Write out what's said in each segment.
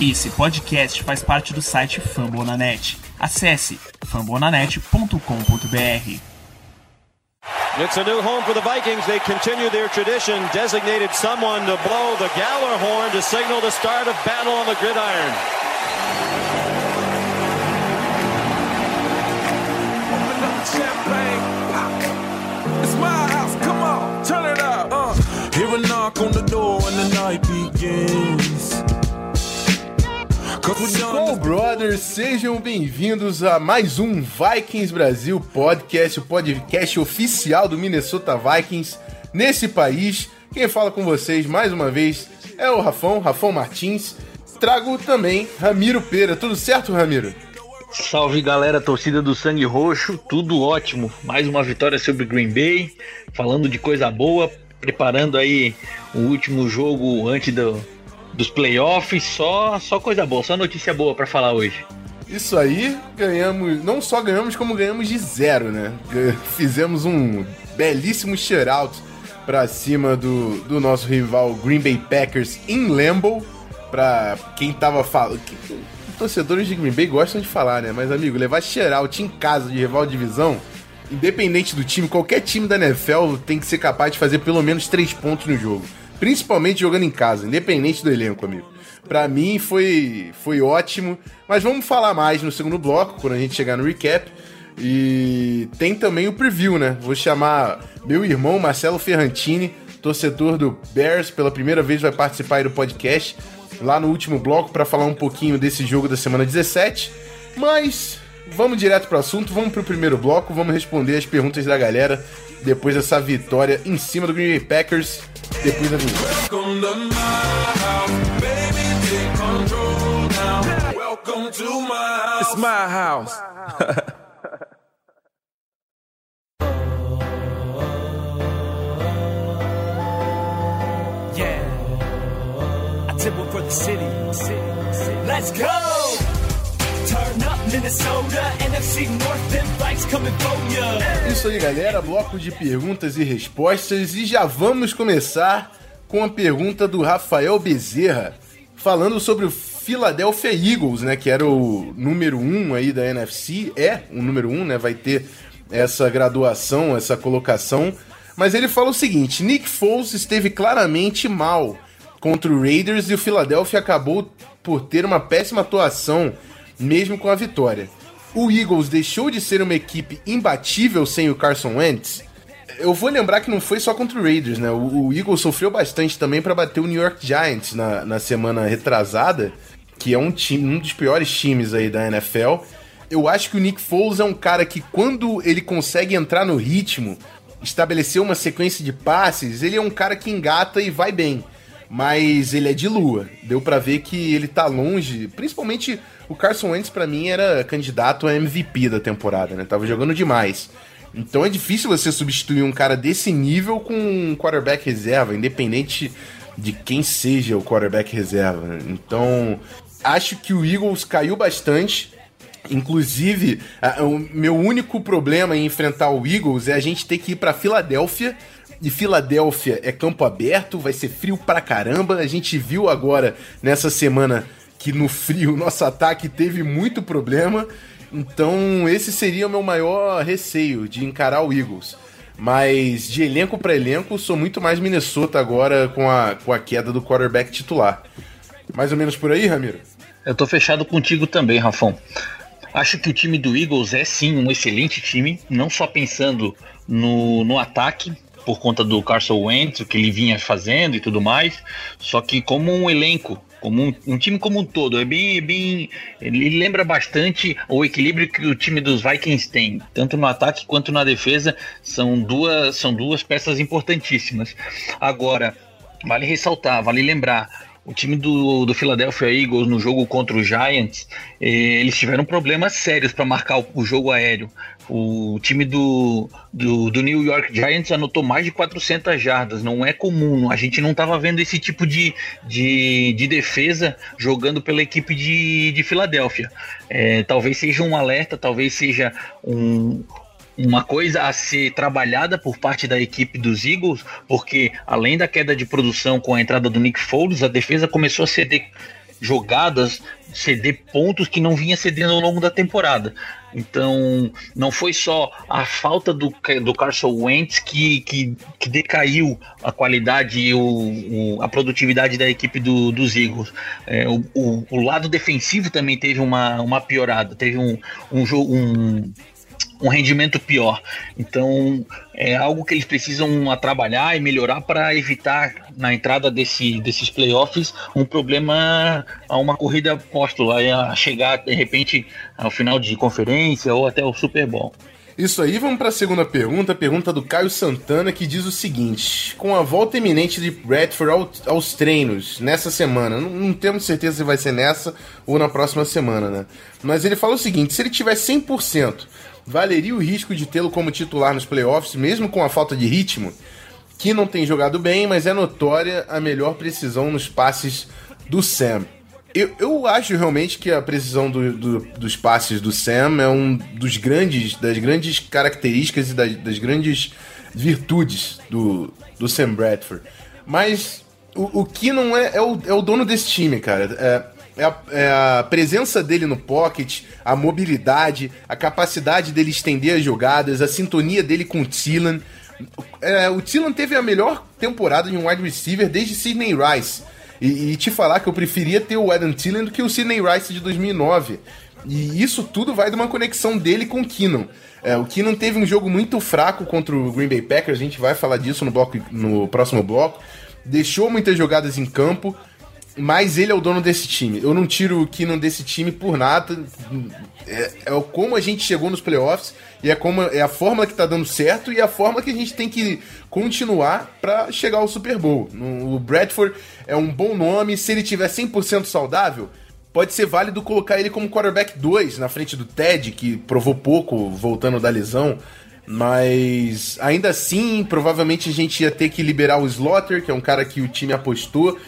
Esse podcast faz parte do site Fambonanet. Acesse fambonanet.com.br. It's a new home for the Vikings. They continue their tradition, designated someone to blow the Galler horn to signal the start of battle on the gridiron. Open up the champagne. It's my house. Come on, turn it up. Uh. Hear a knock on the door and the night begins. Skull. Brothers, sejam bem-vindos a mais um Vikings Brasil Podcast, o podcast oficial do Minnesota Vikings nesse país. Quem fala com vocês mais uma vez é o Rafão, Rafão Martins. Trago também Ramiro Pera. Tudo certo, Ramiro? Salve galera, torcida do Sangue Roxo, tudo ótimo. Mais uma vitória sobre Green Bay, falando de coisa boa, preparando aí o último jogo antes do, dos playoffs. Só, só coisa boa, só notícia boa pra falar hoje. Isso aí, ganhamos, não só ganhamos, como ganhamos de zero, né? Fizemos um belíssimo shutout pra cima do, do nosso rival Green Bay Packers em Lambeau. Pra quem tava falando. Torcedores de Green Bay gostam de falar, né? Mas, amigo, levar shutout em casa de rival de divisão, independente do time, qualquer time da NFL tem que ser capaz de fazer pelo menos três pontos no jogo. Principalmente jogando em casa, independente do elenco, amigo. Pra mim foi, foi ótimo, mas vamos falar mais no segundo bloco, quando a gente chegar no recap. E tem também o preview, né? Vou chamar meu irmão Marcelo Ferrantini, torcedor do Bears, pela primeira vez vai participar do podcast, lá no último bloco, para falar um pouquinho desse jogo da semana 17. Mas vamos direto pro assunto, vamos pro primeiro bloco, vamos responder as perguntas da galera depois dessa vitória em cima do Green Bay Packers, depois da house. Yeah. I one for the city. Let's go! Isso aí, galera. Bloco de perguntas e respostas. E já vamos começar com a pergunta do Rafael Bezerra, falando sobre o Philadelphia Eagles, né? Que era o número um aí da NFC. É o número um, né? Vai ter essa graduação, essa colocação. Mas ele fala o seguinte: Nick Foles esteve claramente mal contra o Raiders e o Philadelphia acabou por ter uma péssima atuação, mesmo com a vitória. O Eagles deixou de ser uma equipe imbatível sem o Carson Wentz. Eu vou lembrar que não foi só contra o Raiders, né? O, o Eagles sofreu bastante também para bater o New York Giants na, na semana retrasada, que é um time, um dos piores times aí da NFL. Eu acho que o Nick Foles é um cara que quando ele consegue entrar no ritmo, estabelecer uma sequência de passes, ele é um cara que engata e vai bem. Mas ele é de lua. Deu pra ver que ele tá longe. Principalmente o Carson Wentz, pra mim, era candidato a MVP da temporada, né? Tava jogando demais. Então é difícil você substituir um cara desse nível com um quarterback reserva, independente de quem seja o quarterback reserva. né? Então, acho que o Eagles caiu bastante. Inclusive, o meu único problema em enfrentar o Eagles é a gente ter que ir pra Filadélfia. E Filadélfia é campo aberto, vai ser frio pra caramba. A gente viu agora nessa semana que no frio nosso ataque teve muito problema. Então, esse seria o meu maior receio de encarar o Eagles. Mas de elenco para elenco, sou muito mais Minnesota agora com a, com a queda do quarterback titular. Mais ou menos por aí, Ramiro? Eu tô fechado contigo também, Rafão. Acho que o time do Eagles é sim um excelente time, não só pensando no, no ataque, por conta do Carson Wentz, o que ele vinha fazendo e tudo mais, só que como um elenco, como um, um time como um todo, é bem, é bem, ele lembra bastante o equilíbrio que o time dos Vikings tem, tanto no ataque quanto na defesa, são duas, são duas peças importantíssimas. Agora, vale ressaltar, vale lembrar, o time do, do Philadelphia Eagles no jogo contra o Giants, eh, eles tiveram problemas sérios para marcar o, o jogo aéreo. O time do, do, do New York Giants anotou mais de 400 jardas, não é comum. A gente não estava vendo esse tipo de, de, de defesa jogando pela equipe de, de Filadélfia. É, talvez seja um alerta, talvez seja um, uma coisa a ser trabalhada por parte da equipe dos Eagles, porque além da queda de produção com a entrada do Nick Foles, a defesa começou a ceder jogadas, ceder pontos que não vinha cedendo ao longo da temporada. Então, não foi só a falta do, do Carson Wentz que, que, que decaiu a qualidade e o, o, a produtividade da equipe do, dos Eagles. É, o, o, o, lado defensivo também teve uma, uma piorada, teve um, um, um, um rendimento pior. Então é algo que eles precisam trabalhar e melhorar para evitar na entrada desse, desses playoffs um problema a uma corrida apóstolo, a chegar de repente ao final de conferência ou até o Super Bowl. Isso aí, vamos para a segunda pergunta, pergunta do Caio Santana, que diz o seguinte: Com a volta iminente de Bradford ao, aos treinos nessa semana, não, não, temos certeza se vai ser nessa ou na próxima semana, né? Mas ele fala o seguinte: se ele tiver 100%, valeria o risco de tê-lo como titular nos playoffs, mesmo com a falta de ritmo, que não tem jogado bem, mas é notória a melhor precisão nos passes do Sam. Eu, eu acho realmente que a precisão do, do, dos passes do Sam é um dos grandes, das grandes características e das, das grandes virtudes do, do Sam Bradford. Mas o, o que não é, é o, é o dono desse time, cara. É, é a, é a, presença dele no pocket, a mobilidade, a capacidade dele estender as jogadas, a sintonia dele com o Thielen. É, o Thielen teve a melhor temporada de um wide receiver desde Sidney Rice. E, e, te falar que eu preferia ter o Adam Thielen do que o Sidney Rice de 2009. E isso tudo vai de uma conexão dele com o Keenan. É, o Keenan teve um jogo muito fraco contra o Green Bay Packers, a gente vai falar disso no, bloco, no próximo bloco. Deixou muitas jogadas em campo, mas ele é o dono desse time. Eu não tiro o Keenan desse time por nada. É, é como a gente chegou nos playoffs e é como é a forma que tá dando certo e a forma que a gente tem que continuar para chegar ao Super Bowl. O Bradford é um bom nome, se ele tiver 100% saudável, pode ser válido colocar ele como quarterback 2 na frente do Ted, que provou pouco voltando da lesão. Mas ainda assim, provavelmente a gente ia ter que liberar o Slaughter, que é um cara que o time apostou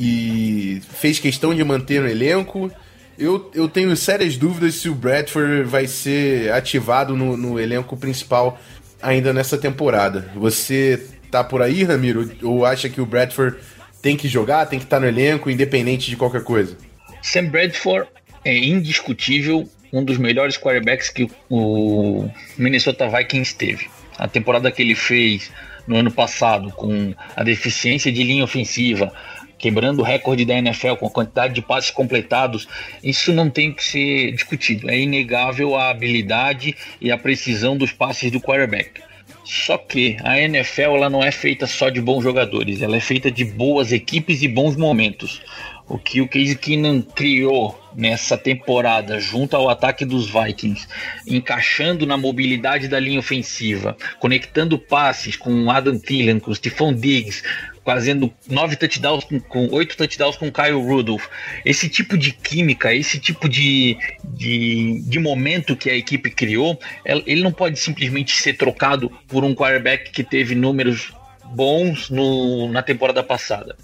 e fez questão de manter no elenco. Eu, eu tenho sérias dúvidas se o Bradford vai ser ativado no, no elenco principal ainda nessa temporada. Você tá por aí, Ramiro? Ou acha que o Bradford tem que jogar, tem que estar tá no elenco, independente de qualquer coisa? Sam Bradford é indiscutível um dos melhores quarterbacks que o Minnesota Vikings teve. A temporada que ele fez no ano passado, com a deficiência de linha ofensiva, quebrando o recorde da NFL com a quantidade de passes completados, isso não tem que ser discutido. É inegável a habilidade e a precisão dos passes do quarterback. Só que a NFL ela não é feita só de bons jogadores, ela é feita de boas equipes e bons momentos. O que o Case Keenan criou nessa temporada junto ao ataque dos Vikings, encaixando na mobilidade da linha ofensiva, conectando passes com Adam Thielen, com Stephon Diggs, fazendo nove touchdowns com, com oito touchdowns com Kyle Rudolph. Esse tipo de química, esse tipo de, de, de momento que a equipe criou, ele não pode simplesmente ser trocado por um quarterback que teve números bons no, na temporada passada.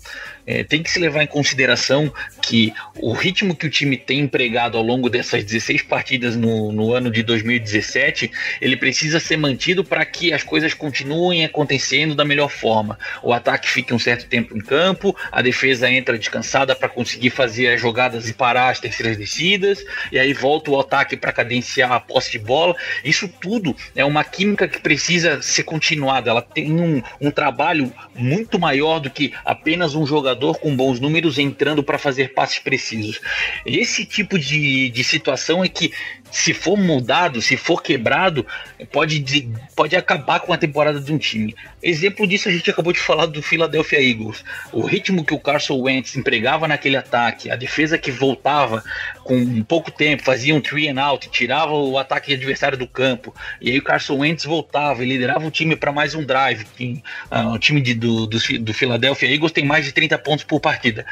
É, tem que se levar em consideração que o ritmo que o time tem empregado ao longo dessas 16 partidas no, no ano de 2017, ele precisa ser mantido para que as coisas continuem acontecendo da melhor forma. O ataque fique um certo tempo em campo, a defesa entra descansada para conseguir fazer as jogadas e parar as terceiras descidas, e aí volta o ataque para cadenciar a posse de bola. Isso tudo é uma química que precisa ser continuada. Ela tem um, um trabalho muito maior do que apenas um jogador jogador com bons números entrando para fazer passes precisos. Esse tipo de, de situação é que, se for mudado, se for quebrado, pode, pode acabar com a temporada de um time. Exemplo disso a gente acabou de falar do Philadelphia Eagles. O ritmo que o Carson Wentz empregava naquele ataque, a defesa que voltava com pouco tempo, fazia um three and out, tirava o ataque adversário do campo, e aí o Carson Wentz voltava e liderava o time para mais um drive. Uh, o time de, do, do, do Philadelphia Eagles tem mais de 30 pontos por partida.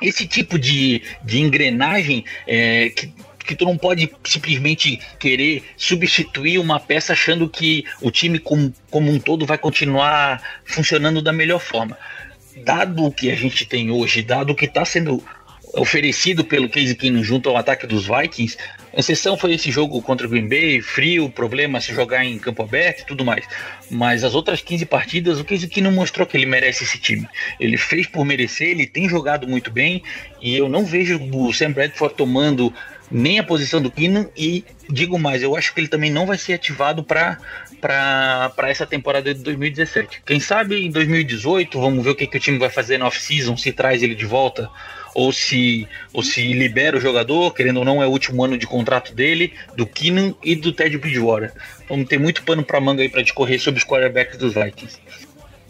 Esse tipo de, de engrenagem é, que, que tu não pode simplesmente querer substituir uma peça achando que o time como, como um todo vai continuar funcionando da melhor forma. Dado o que a gente tem hoje, dado o que está sendo oferecido pelo Case Keenum junto ao ataque dos Vikings, A exceção foi esse jogo contra o Green Bay, frio, problema se jogar em campo aberto e tudo mais. Mas as outras 15 partidas, o Case não mostrou que ele merece esse time. Ele fez por merecer, ele tem jogado muito bem e eu não vejo o Sam Bradford tomando nem a posição do Keenan e digo mais, eu acho que ele também não vai ser ativado para para essa temporada de 2017. Quem sabe em 2018, vamos ver o que, que o time vai fazer na off-season, se traz ele de volta ou se, ou se libera o jogador, querendo ou não, é o último ano de contrato dele, do Keenan e do Ted Bridgewater. Vamos ter muito pano para manga aí para discorrer sobre os quarterbacks dos Vikings.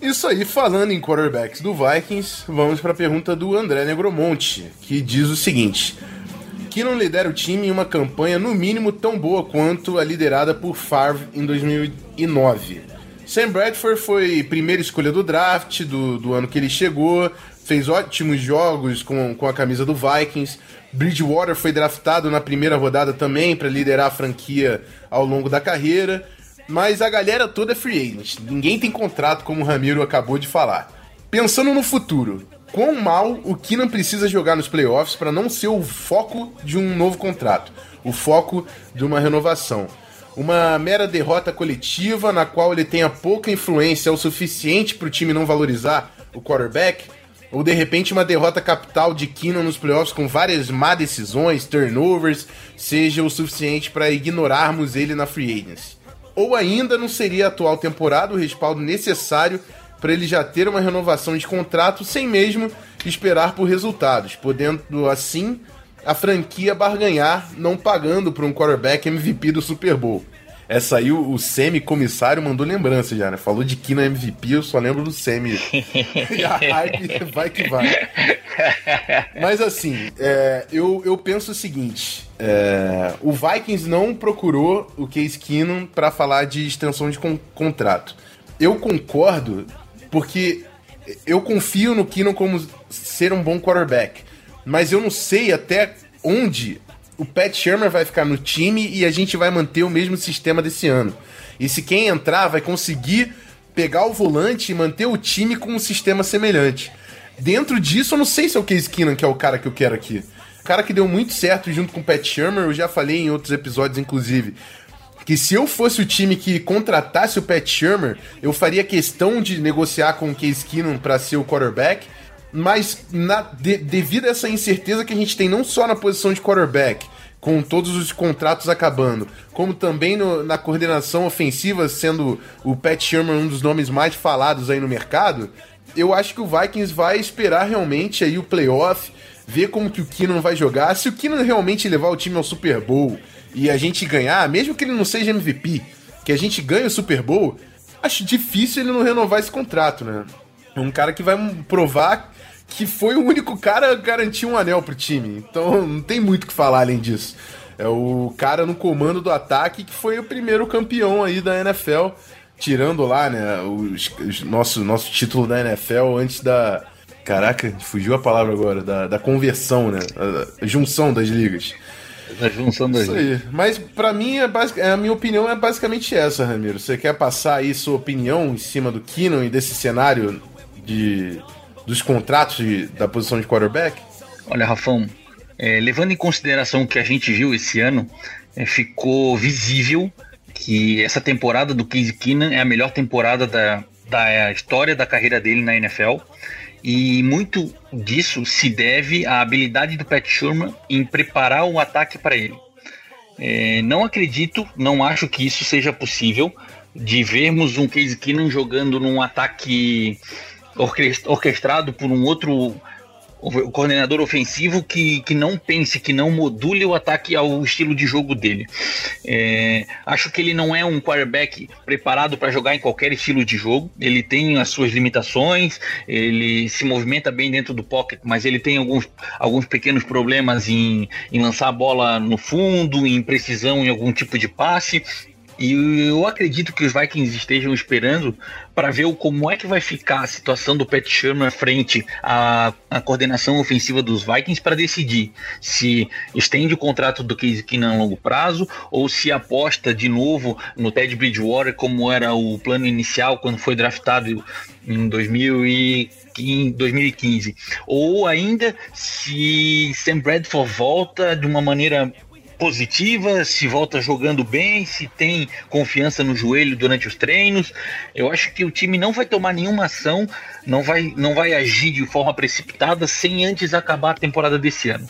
Isso aí, falando em quarterbacks do Vikings, vamos para a pergunta do André Negromonte, que diz o seguinte: Keenan lidera o time em uma campanha no mínimo tão boa quanto a liderada por Favre em 2009. Sam Bradford foi primeira escolha do draft do, do ano que ele chegou, fez ótimos jogos com, com a camisa do Vikings. Bridgewater foi draftado na primeira rodada também para liderar a franquia ao longo da carreira. Mas a galera toda é free agent. Ninguém tem contrato, como o Ramiro acabou de falar. Pensando no futuro, quão mal o Keenan precisa jogar nos playoffs para não ser o foco de um novo contrato, o foco de uma renovação. Uma mera derrota coletiva na qual ele tenha pouca influência o suficiente para o time não valorizar o quarterback, ou de repente uma derrota capital de Keenan nos playoffs com várias má decisões, turnovers, seja o suficiente para ignorarmos ele na free agency. Ou ainda não seria a atual temporada o respaldo necessário para ele já ter uma renovação de contrato sem mesmo esperar por resultados, podendo assim a franquia barganhar não pagando por um quarterback MVP do Super Bowl. Essa aí o, o semi-comissário mandou lembrança já, né? Falou de Kina MVP, eu só lembro do semi. e a hype vai que vai. Mas assim, é, eu, eu penso o seguinte: é, o Vikings não procurou o Case Keenum para falar de extensão de con contrato. Eu concordo porque eu confio no Keenum como ser um bom quarterback, mas eu não sei até onde o Pat Shermer vai ficar no time e a gente vai manter o mesmo sistema desse ano. E se quem entrar vai conseguir pegar o volante e manter o time com um sistema semelhante. Dentro disso, eu não sei se é o Case Keenum que é o cara que eu quero aqui. O cara que deu muito certo junto com o Pat Shermer, eu já falei em outros episódios, inclusive que se eu fosse o time que contratasse o Pat Shermer, eu faria questão de negociar com o Case Keenum para ser o quarterback, mas na, de, devido a essa incerteza que a gente tem não só na posição de quarterback, com todos os contratos acabando, como também no, na coordenação ofensiva, sendo o Pat Shermer um dos nomes mais falados aí no mercado, eu acho que o Vikings vai esperar realmente aí o playoff, ver como que o Keenum vai jogar. Se o Keenum realmente levar o time ao Super Bowl e a gente ganhar, mesmo que ele não seja MVP, que a gente ganhe o Super Bowl, acho difícil ele não renovar esse contrato, né? É um cara que vai provar que foi o único cara a garantir um anel pro time. Então não tem muito o que falar além disso. É o cara no comando do ataque que foi o primeiro campeão aí da NFL, tirando lá, né, o nosso, nosso título da NFL antes da. Caraca, fugiu a palavra agora, da, da conversão, né? A, a junção das ligas. A junção das Isso aí. Mas para mim, é basic... a minha opinião é basicamente essa, Ramiro. Você quer passar aí sua opinião em cima do Keenan e desse cenário de... dos contratos de... da posição de quarterback? Olha, Rafão, é, levando em consideração o que a gente viu esse ano, é, ficou visível que essa temporada do Case Keenan é a melhor temporada da, da história da carreira dele na NFL. E muito disso se deve à habilidade do Pat Sherman em preparar o ataque para ele. É, não acredito, não acho que isso seja possível de vermos um Case Keenum jogando num ataque orquestrado por um outro o coordenador ofensivo que, que não pense, que não module o ataque ao estilo de jogo dele. É, acho que ele não é um quarterback preparado para jogar em qualquer estilo de jogo. Ele tem as suas limitações, ele se movimenta bem dentro do pocket, mas ele tem alguns, alguns pequenos problemas em, em lançar a bola no fundo, em precisão em algum tipo de passe. E eu acredito que os Vikings estejam esperando para ver como é que vai ficar a situação do Pat Shermer frente à, à coordenação ofensiva dos Vikings para decidir se estende o contrato do Case Keenum a longo prazo ou se aposta de novo no Ted Bridgewater como era o plano inicial quando foi draftado em 2015 ou ainda se Sam Bradford volta de uma maneira positiva, se volta jogando bem, se tem confiança no joelho durante os treinos. Eu acho que o time não vai tomar nenhuma ação, não vai, não vai agir de forma precipitada sem antes acabar a temporada desse ano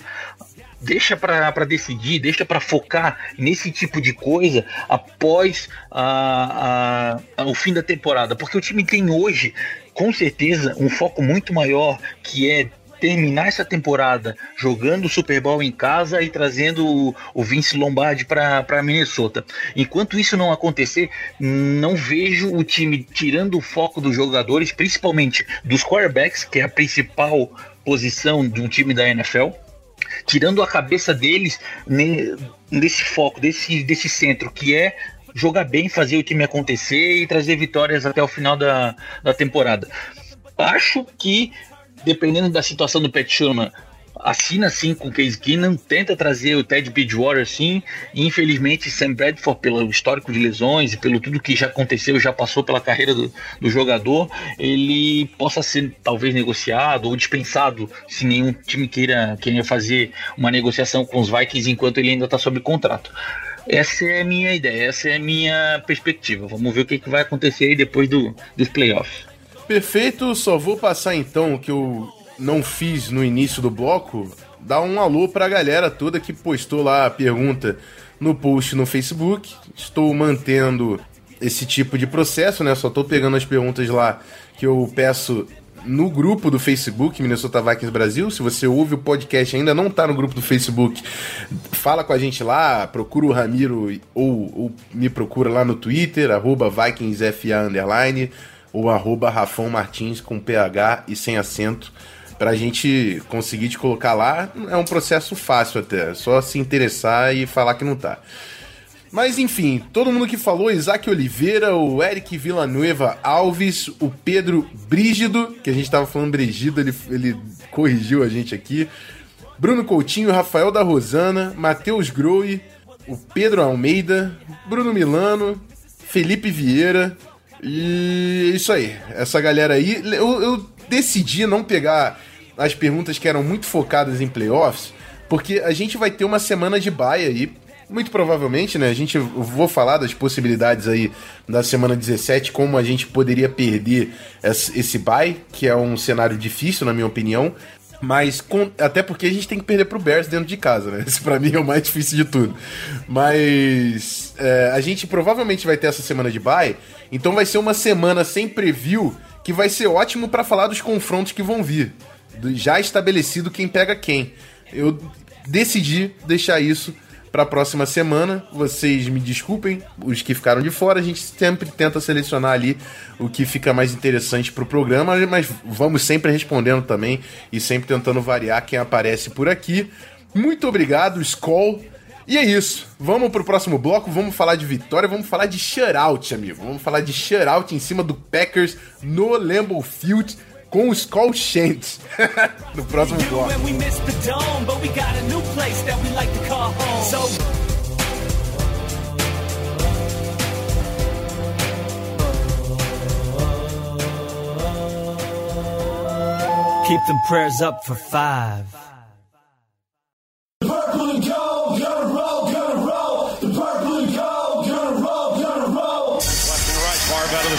deixa para decidir, deixa para focar nesse tipo de coisa após a, a, a, o fim da temporada, porque o time tem hoje, com certeza, um foco muito maior que é terminar essa temporada jogando o Super Bowl em casa e trazendo o, o Vince Lombardi para Minnesota. Enquanto isso não acontecer, não vejo o time tirando o foco dos jogadores, principalmente dos quarterbacks, que é a principal posição de um time da NFL tirando a cabeça deles nesse foco, desse, desse centro, que é jogar bem, fazer o time acontecer e trazer vitórias até o final da, da temporada. Acho que, dependendo da situação do Pet Sherman, assina sim com o Case Keenum, tenta trazer o Ted Bridgewater sim, e infelizmente Sam Bradford, pelo histórico de lesões e pelo tudo que já aconteceu, já passou pela carreira do, do jogador, ele possa ser talvez negociado ou dispensado se nenhum time queira, queira fazer uma negociação com os Vikings enquanto ele ainda está sob contrato. Essa é a minha ideia, essa é a minha perspectiva. Vamos ver o que, que vai acontecer aí depois do, dos playoffs. Perfeito, só vou passar então o que eu não fiz no início do bloco, dar um alô pra galera toda que postou lá a pergunta no post no Facebook. Estou mantendo esse tipo de processo, né? Só tô pegando as perguntas lá que eu peço no grupo do Facebook, Minnesota Vikings Brasil. Se você ouve o podcast e ainda não tá no grupo do Facebook, fala com a gente lá, procura o Ramiro ou, ou me procura lá no Twitter, arroba VikingsFA ou arroba Rafão Martins com PH e sem acento pra gente conseguir te colocar lá, é um processo fácil até. É só se interessar e falar que não tá. Mas enfim, todo mundo que falou, Isaac Oliveira, o Eric Villanueva Alves, o Pedro Brígido, que a gente tava falando Brígido, ele, ele corrigiu a gente aqui. Bruno Coutinho, Rafael da Rosana, Matheus Groe, o Pedro Almeida, Bruno Milano, Felipe Vieira. E é isso aí. Essa galera aí. Eu, eu decidi não pegar as perguntas que eram muito focadas em playoffs, porque a gente vai ter uma semana de baia aí. Muito provavelmente, né? A gente vou falar das possibilidades aí da semana 17, como a gente poderia perder esse bye, que é um cenário difícil, na minha opinião. Mas com, até porque a gente tem que perder pro Bears dentro de casa, né? Esse pra mim é o mais difícil de tudo. Mas é, a gente provavelmente vai ter essa semana de bye, então vai ser uma semana sem preview que vai ser ótimo para falar dos confrontos que vão vir já estabelecido quem pega quem. Eu decidi deixar isso para a próxima semana. Vocês me desculpem, os que ficaram de fora, a gente sempre tenta selecionar ali o que fica mais interessante para o programa, mas vamos sempre respondendo também e sempre tentando variar quem aparece por aqui. Muito obrigado, Skoll. E é isso. Vamos pro próximo bloco, vamos falar de vitória, vamos falar de shutout, amigo. Vamos falar de shutout em cima do Packers no Lambeau Field com os Call Shants no próximo bloco. Keep them prayers up for five.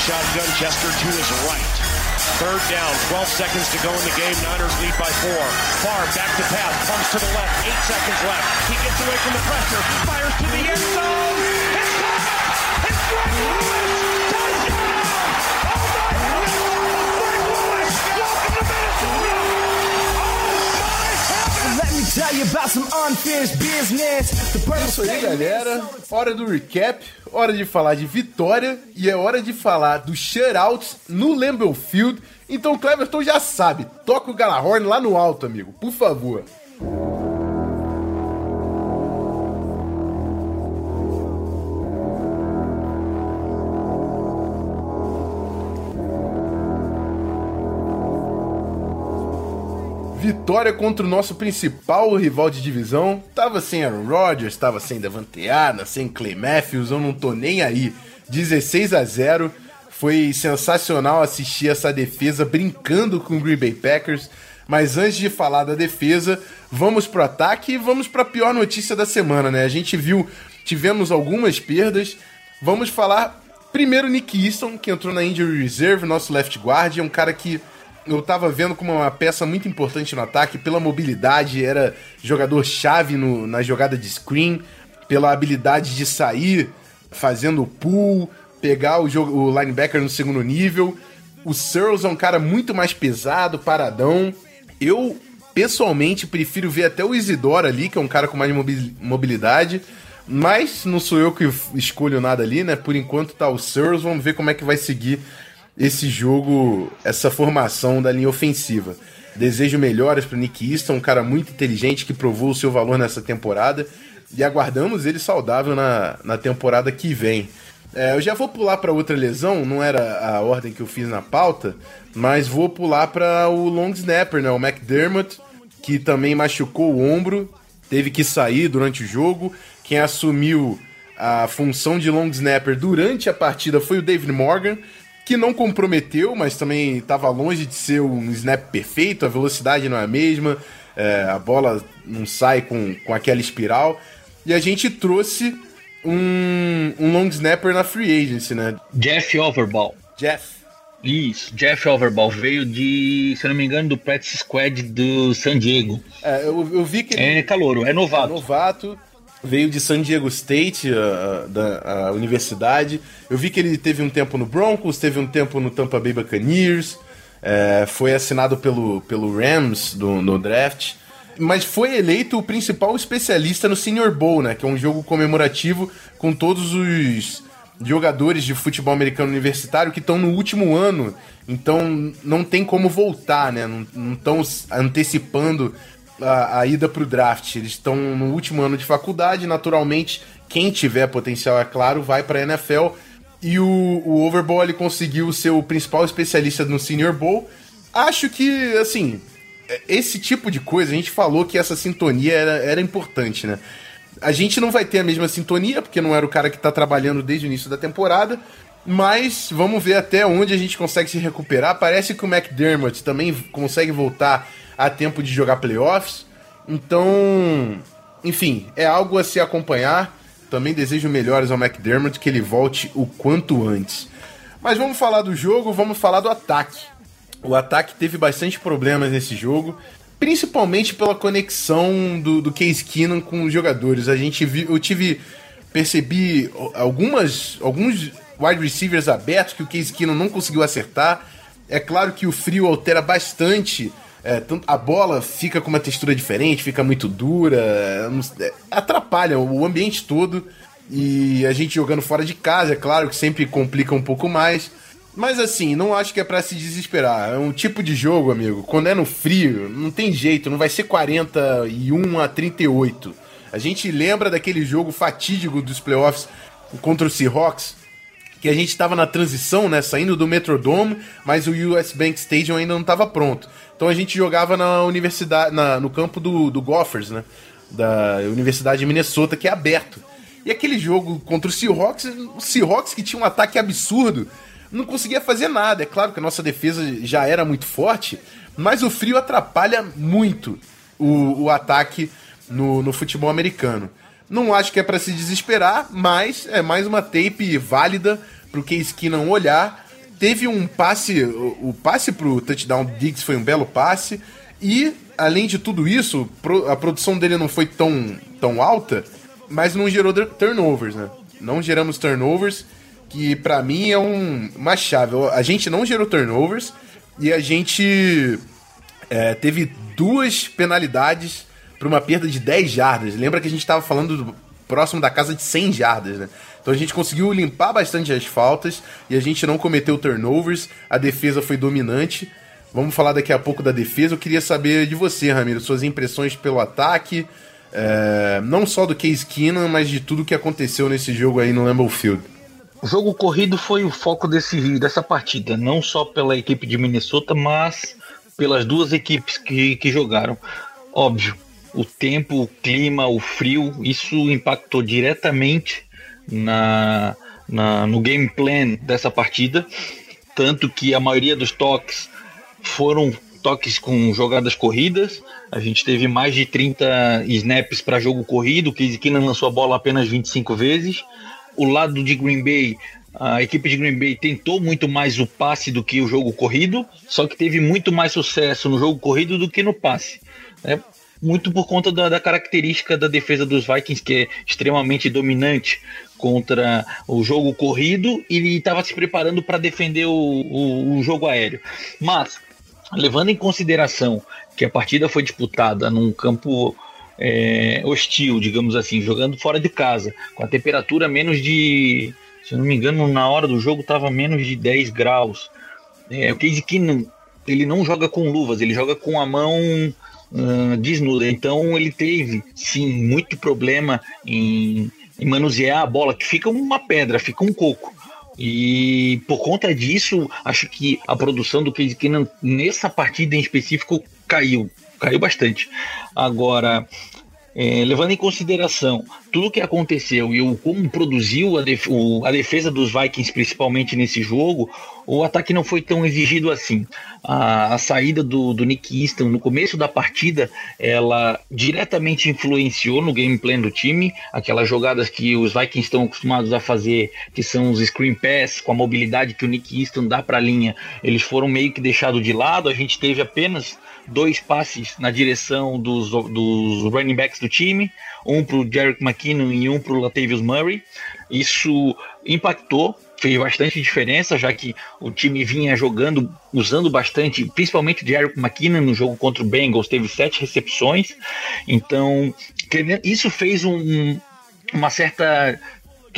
Shotgun. Chester to his right. Third down, 12 seconds to go in the game. Niners lead by four. Far back to pass, comes to the left. Eight seconds left. He gets away from the pressure, fires to the end zone. It's caught! It's Greg Lewis! É isso aí, galera. Hora do recap, hora de falar de vitória e é hora de falar do shutouts no Lambeau Field. Então, Cleverton já sabe, toca o Galahorn lá no alto, amigo, por favor. Vitória contra o nosso principal rival de divisão. Tava sem Aaron Rodgers, tava sem Davante Adams, sem Clay Matthews, eu não tô nem aí. 16 a 0. Foi sensacional assistir essa defesa brincando com o Green Bay Packers. Mas antes de falar da defesa, vamos pro ataque e vamos pra pior notícia da semana, né? A gente viu, tivemos algumas perdas. Vamos falar primeiro Nick Easton, que entrou na injury reserve, nosso left guard, é um cara que eu tava vendo como uma peça muito importante no ataque, pela mobilidade, era jogador chave no, na jogada de screen, pela habilidade de sair fazendo pull, pegar o, jogo, o linebacker no segundo nível. O Searles é um cara muito mais pesado, paradão. Eu, pessoalmente, prefiro ver até o Isidoro ali, que é um cara com mais mobilidade. Mas não sou eu que escolho nada ali, né? Por enquanto tá o Searles. Vamos ver como é que vai seguir esse jogo, essa formação da linha ofensiva. Desejo melhoras para Nick Easton, um cara muito inteligente que provou o seu valor nessa temporada e aguardamos ele saudável na, na temporada que vem. É, eu já vou pular para outra lesão, não era a ordem que eu fiz na pauta, mas vou pular para o long snapper, né, o McDermott, que também machucou o ombro, teve que sair durante o jogo. Quem assumiu a função de long snapper durante a partida foi o David Morgan, que não comprometeu, mas também estava longe de ser um snap perfeito, a velocidade não é a mesma, é, a bola não sai com, com aquela espiral. E a gente trouxe um, um long snapper na free agency, né? Jeff Overball. Jeff. Isso, Jeff Overball veio de, se não me engano, do practice squad do San Diego. É, eu, eu vi que ele É calouro, é novato. é novato, veio de San Diego State, a, da a universidade. Eu vi que ele teve um tempo no Broncos, teve um tempo no Tampa Bay Buccaneers, é, foi assinado pelo, pelo Rams do, no draft, mas foi eleito o principal especialista no Senior Bowl, né? Que é um jogo comemorativo com todos os jogadores de futebol americano universitário que estão no último ano, então não tem como voltar, né? Não estão antecipando a, a ida para o draft. Eles estão no último ano de faculdade, naturalmente, quem tiver potencial, é claro, vai para a NFL. E o, o Overball conseguiu ser o principal especialista no Senior Bowl. Acho que, assim, esse tipo de coisa, a gente falou que essa sintonia era, era importante, né? A gente não vai ter a mesma sintonia, porque não era o cara que tá trabalhando desde o início da temporada, mas vamos ver até onde a gente consegue se recuperar. Parece que o McDermott também consegue voltar a tempo de jogar playoffs. Então, enfim, é algo a se acompanhar. Também desejo melhores ao McDermott, que ele volte o quanto antes. Mas vamos falar do jogo, vamos falar do ataque. O ataque teve bastante problemas nesse jogo, principalmente pela conexão do, do Case Keenum com os jogadores. A gente viu, eu tive percebi algumas alguns wide receivers abertos que o Case Keenum não conseguiu acertar. É claro que o frio altera bastante é, a bola fica com uma textura diferente, fica muito dura, é, atrapalha o ambiente todo. E a gente jogando fora de casa, é claro que sempre complica um pouco mais. Mas assim, não acho que é para se desesperar. É um tipo de jogo, amigo. Quando é no frio, não tem jeito, não vai ser 41 a 38. A gente lembra daquele jogo fatídico dos playoffs contra o Seahawks, que a gente estava na transição, né, saindo do Metrodome, mas o US Bank Stadium ainda não estava pronto. Então a gente jogava na universidade, na, no campo do, do Gophers, né, da Universidade de Minnesota, que é aberto. E aquele jogo contra o Seahawks, o Seahawks que tinha um ataque absurdo, não conseguia fazer nada. É claro que a nossa defesa já era muito forte, mas o frio atrapalha muito o, o ataque no, no futebol americano. Não acho que é para se desesperar, mas é mais uma tape válida para o Case Keenum olhar. Teve um passe, o, o passe pro touchdown Diggs foi um belo passe. E, além de tudo isso, a produção dele não foi tão, tão alta, mas não gerou turnovers, né? Não geramos turnovers que para mim é um, uma chave. A gente não gerou turnovers e a gente é, teve duas penalidades para uma perda de 10 jardas. Lembra que a gente estava falando do, próximo da casa de 100 jardas, né? Então a gente conseguiu limpar bastante as faltas e a gente não cometeu turnovers. A defesa foi dominante. Vamos falar daqui a pouco da defesa. Eu queria saber de você, Ramiro, suas impressões pelo ataque. É, não só do Case Keenan, mas de tudo que aconteceu nesse jogo aí no Lambeau Field. O jogo corrido foi o foco desse, dessa partida, não só pela equipe de Minnesota, mas pelas duas equipes que, que jogaram. Óbvio, o tempo, o clima, o frio, isso impactou diretamente na, na, no game plan dessa partida, tanto que a maioria dos toques foram toques com jogadas corridas. A gente teve mais de 30 snaps para jogo corrido. Case Keenum lançou a bola apenas 25 vezes. O lado de Green Bay, a equipe de Green Bay tentou muito mais o passe do que o jogo corrido, só que teve muito mais sucesso no jogo corrido do que no passe. Né? Muito por conta da, da característica da defesa dos Vikings, que é extremamente dominante contra o jogo corrido e estava se preparando para defender o, o, o jogo aéreo. Mas, levando em consideração que a partida foi disputada num campo é, hostil, digamos assim, jogando fora de casa, com a temperatura menos de, se eu não me engano, na hora do jogo estava menos de 10 graus. É, o Casey Keenum, ele não joga com luvas, ele joga com a mão uh, desnuda. Então ele teve, sim, muito problema em, em manusear a bola, que fica uma pedra, fica um coco. E por conta disso, acho que a produção do Casey Keenum nessa partida em específico caiu, caiu bastante. Agora, é, levando em consideração tudo o que aconteceu e o como produziu a, def o, a, defesa dos Vikings, principalmente nesse jogo, o ataque não foi tão exigido assim. A, a saída do, do, Nick Easton no começo da partida, ela diretamente influenciou no gameplay do time, aquelas jogadas que os Vikings estão acostumados a fazer, que são os screen pass, com a mobilidade que o Nick Easton dá para a linha, eles foram meio que deixados de lado, a gente teve apenas dois passes na direção dos, dos running backs do time, um para o Jerick McKinnon e um para o Latavius Murray. Isso impactou, fez bastante diferença, já que o time vinha jogando, usando bastante, principalmente o Jerick McKinnon no jogo contra o Bengals, teve sete recepções. Então, isso fez um, uma certa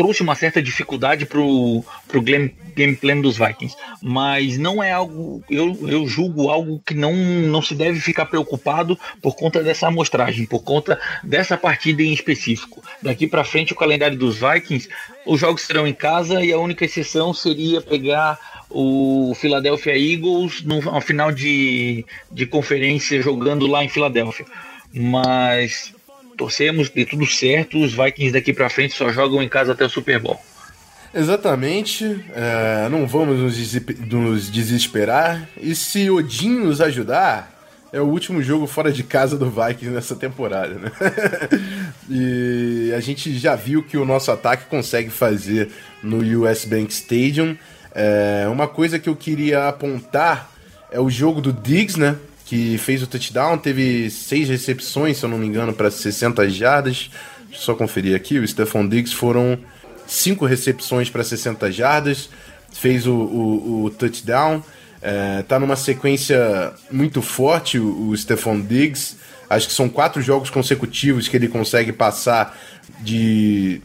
trouxe uma certa dificuldade pro, pro game, game plan dos Vikings. Mas não é algo, eu, eu julgo algo que não, não se deve ficar preocupado por conta dessa amostragem, por conta dessa partida em específico. Daqui para frente, o calendário dos Vikings, os jogos serão em casa e a única exceção seria pegar o Philadelphia Eagles no, final de, de conferência jogando lá em Filadélfia. Mas torcemos de tudo certo. Os Vikings daqui para frente só jogam em casa até o Super Bowl. Exatamente, é, não vamos nos, desesperar. E se Odin nos ajudar, é o último jogo fora de casa do Vikings nessa temporada, né? e a gente já viu que o nosso ataque consegue fazer no US Bank Stadium. É, uma coisa que eu queria apontar é o jogo do Diggs, né? Que fez o touchdown, teve seis recepções, se eu não me engano, para 60 jardas. Só conferir aqui, o Stephon Diggs foram cinco recepções para 60 jardas, fez o, o, o touchdown. É, tá numa sequência muito forte o, o Stephon Diggs. Acho que são quatro jogos consecutivos que ele consegue passar de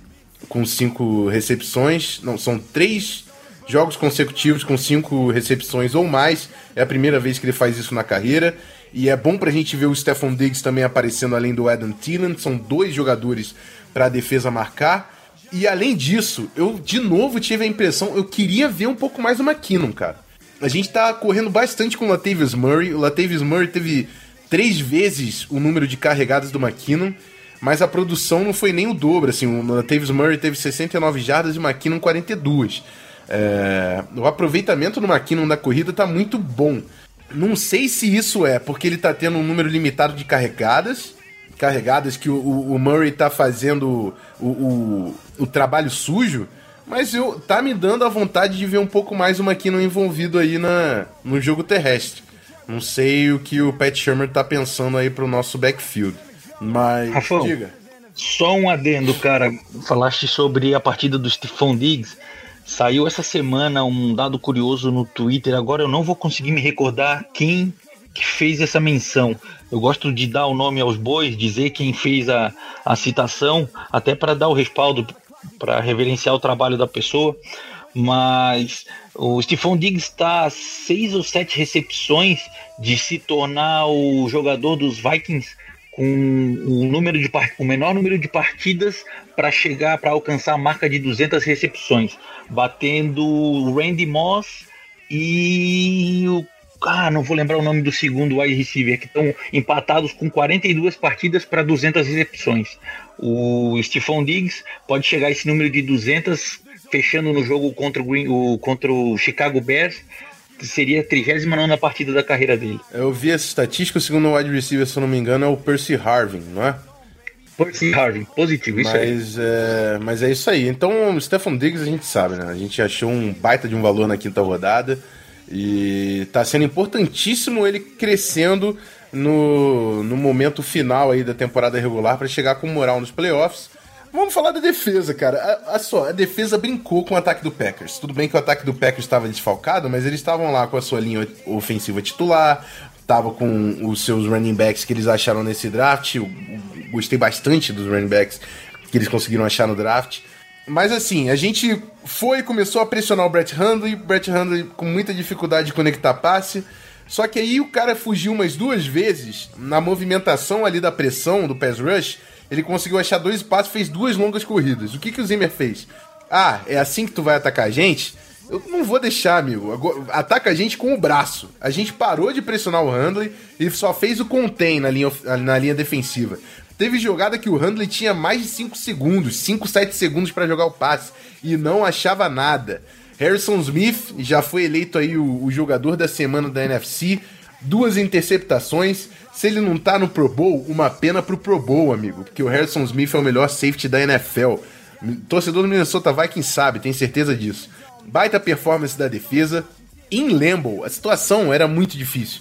com cinco recepções. Não, são três jogos consecutivos com cinco recepções ou mais. É a primeira vez que ele faz isso na carreira. E é bom pra gente ver o Stephon Diggs também aparecendo além do Adam Thielen. São dois jogadores para a defesa marcar. E além disso, eu de novo tive a impressão, eu queria ver um pouco mais do McKinnon, cara. A gente tá correndo bastante com o Latavius Murray. O Latavius Murray teve três vezes o número de carregadas do McKinnon, mas a produção não foi nem o dobro. Assim, o Latavius Murray teve 69 jardas e o McKinnon 42. É, o aproveitamento no McKinnon da corrida tá muito bom. Não sei se isso é porque ele tá tendo um número limitado de carregadas, carregadas que o, o Murray tá fazendo o, o, o, trabalho sujo, mas eu tá me dando a vontade de ver um pouco mais o McKinnon envolvido aí na, no jogo terrestre. Não sei o que o Pat Shermer tá pensando aí pro nosso backfield. Mas Rafão, diga. Só um adendo, cara. Falaste sobre a partida do Stephon Diggs. Saiu essa semana um dado curioso no Twitter, agora eu não vou conseguir me recordar quem que fez essa menção. Eu gosto de dar o nome aos bois, dizer quem fez a, a citação, até para dar o respaldo, para reverenciar o trabalho da pessoa. Mas o Stephon Diggs está a seis ou sete recepções de se tornar o jogador dos Vikings com o número de o menor número de partidas para chegar para alcançar a marca de 200 recepções, batendo o Randy Moss e o ah, não vou lembrar o nome do segundo wide receiver, que estão empatados com 42 partidas para 200 recepções. O Stephon Diggs pode chegar a esse número de 200, fechando no jogo contra o, Green, o, contra o Chicago Bears, seria a 39 partida da carreira dele. Eu vi essa estatística, o segundo wide receiver, se eu não me engano, é o Percy Harvin, não é? Percy Harvin, positivo, isso aí. Mas é, mas é isso aí. Então, o Stefan Diggs a gente sabe, né? A gente achou um baita de um valor na quinta rodada e tá sendo importantíssimo ele crescendo no, no momento final aí da temporada regular para chegar com moral nos playoffs. Vamos falar da defesa, cara. A, a só, a defesa brincou com o ataque do Packers. Tudo bem que o ataque do Packers estava desfalcado, mas eles estavam lá com a sua linha ofensiva titular, tava com os seus running backs que eles acharam nesse draft. Eu gostei bastante dos running backs que eles conseguiram achar no draft. Mas assim, a gente foi e começou a pressionar o Brett Hundley, Brett Hundley com muita dificuldade de conectar passe. Só que aí o cara fugiu umas duas vezes na movimentação ali da pressão do pass rush. Ele conseguiu achar dois passes, fez duas longas corridas. O que, que o Zimmer fez? Ah, é assim que tu vai atacar a gente? Eu não vou deixar, amigo. Ataca a gente com o braço. A gente parou de pressionar o Handley e só fez o contain na linha, na linha defensiva. Teve jogada que o Handley tinha mais de 5 segundos, 5, 7 segundos para jogar o passe e não achava nada. Harrison Smith já foi eleito aí o, o, jogador da semana da NFC, duas interceptações. Se ele não tá no Pro Bowl, uma pena pro Pro Bowl, amigo, porque o Harrison Smith é o melhor safety da NFL. Torcedor do Minnesota vai quem sabe, tem certeza disso. Baita performance da defesa. Em Lambeau, a situação era muito difícil.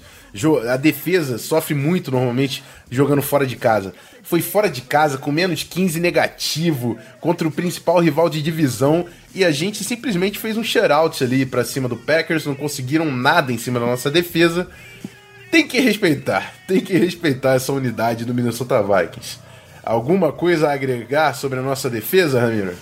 A defesa sofre muito normalmente jogando fora de casa foi fora de casa com menos 15 negativo contra o principal rival de divisão e a gente simplesmente fez um shutout ali para cima do Packers, não conseguiram nada em cima da nossa defesa. Tem que respeitar, tem que respeitar essa unidade do Minnesota Vikings. Alguma coisa a agregar sobre a nossa defesa, Ramiro?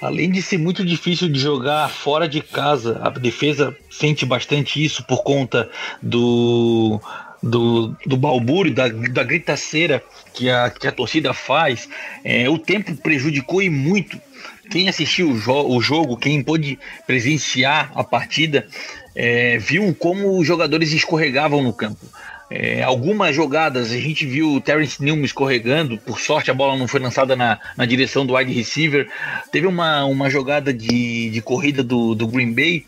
Além de ser muito difícil de jogar fora de casa, a defesa sente bastante isso por conta do do, do balbúrio, da, da gritaceira que a, que a torcida faz, é, o tempo prejudicou e muito. Quem assistiu o, jo o jogo, quem pôde presenciar a partida, é, viu como os jogadores escorregavam no campo. É, algumas jogadas a gente viu o Terence Newman escorregando, por sorte a bola não foi lançada na, na direção do wide receiver. Teve uma, uma jogada de, de corrida do, do Green Bay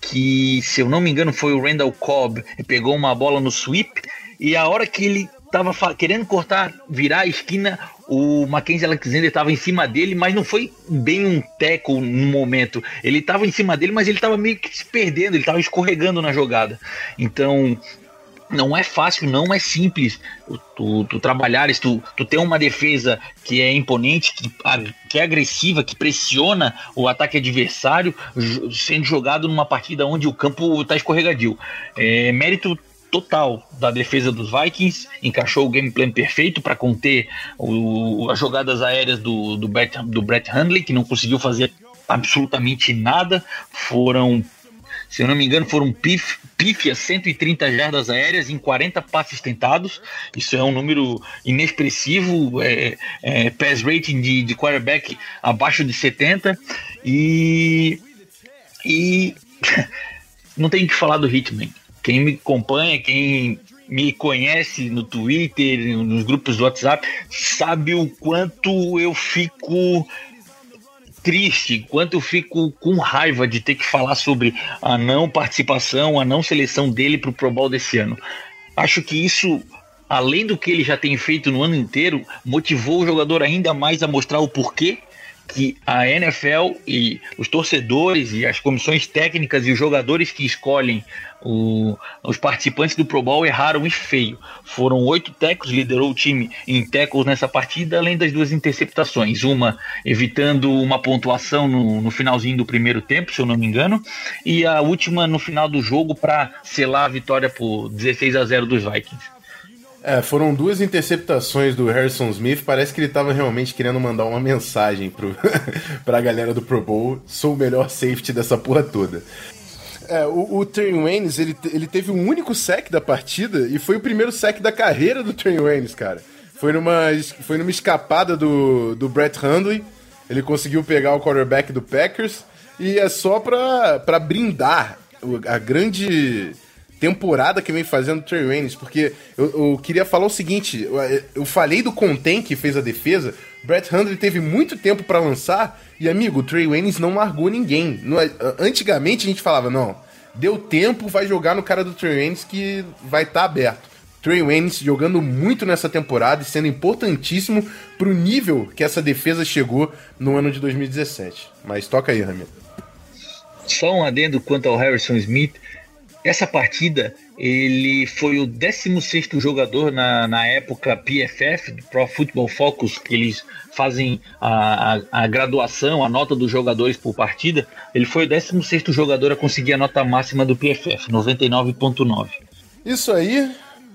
que, se eu não me engano, foi o Randall Cobb, pegou uma bola no sweep e a hora que ele estava querendo cortar, virar a esquina, o Mackenzie Alexander estava em cima dele, mas não foi bem um teco no momento. Ele estava em cima dele, mas ele estava meio que se perdendo, ele estava escorregando na jogada. Então, não é fácil, não é simples tu, tu trabalhares, tu, tu ter uma defesa que é imponente, que, que é agressiva, que pressiona o ataque adversário, sendo jogado numa partida onde o campo está escorregadio. É mérito total da defesa dos Vikings, encaixou o game plan perfeito para conter o, as jogadas aéreas do, do, Brett, do Brett Hundley, que não conseguiu fazer absolutamente nada. Foram se eu não me engano, foram pif, pífias 130 jardas aéreas em 40 passes tentados. Isso é um número inexpressivo. É, é, pass rating de, de quarterback abaixo de 70. E, e não tem que falar do Hitman. Quem me acompanha, quem me conhece no Twitter, nos grupos do WhatsApp, sabe o quanto eu fico triste, quanto eu fico com raiva de ter que falar sobre a não participação, a não seleção dele para o Pro Bowl desse ano. Acho que isso, além do que ele já tem feito no ano inteiro, motivou o jogador ainda mais a mostrar o porquê que a NFL e os torcedores e as comissões técnicas e os jogadores que escolhem o, os participantes do Pro Bowl erraram e feio. Foram oito tecos, liderou o time em tecos nessa partida, além das duas interceptações. Uma evitando uma pontuação no, no finalzinho do primeiro tempo, se eu não me engano, e a última no final do jogo para selar a vitória por 16 a 0 dos Vikings. É, foram duas interceptações do Harrison Smith. Parece que ele estava realmente querendo mandar uma mensagem pro, pra galera do Pro Bowl. Sou o melhor safety dessa porra toda. É, o, o Trey Waynes, ele, ele teve um único sec da partida e foi o primeiro sec da carreira do Trey Waynes, cara. Foi numa, foi numa escapada do, do Brett Hundley. Ele conseguiu pegar o quarterback do Packers e é só pra, pra brindar a grande temporada que vem fazendo o Trey Waynes, porque eu, eu, queria falar o seguinte, eu, eu falei do Contem que fez a defesa, Brett Hundley teve muito tempo para lançar e amigo, o Trey Waynes não largou ninguém. No, antigamente a gente falava não, Deu tempo, vai jogar no cara do Trey Waynes que vai estar tá aberto. Trey Waynes jogando muito nessa temporada e sendo importantíssimo pro nível que essa defesa chegou no ano de 2017. Mas toca aí, Ramiro. Só um adendo quanto ao Harrison Smith. Essa partida, ele foi o 16 jogador na, na época PFF, Pro Football Focus, que eles fazem a, a, a, graduação, a nota dos jogadores por partida. Ele foi o 16 jogador a conseguir a nota máxima do PFF, 99,9. Isso aí,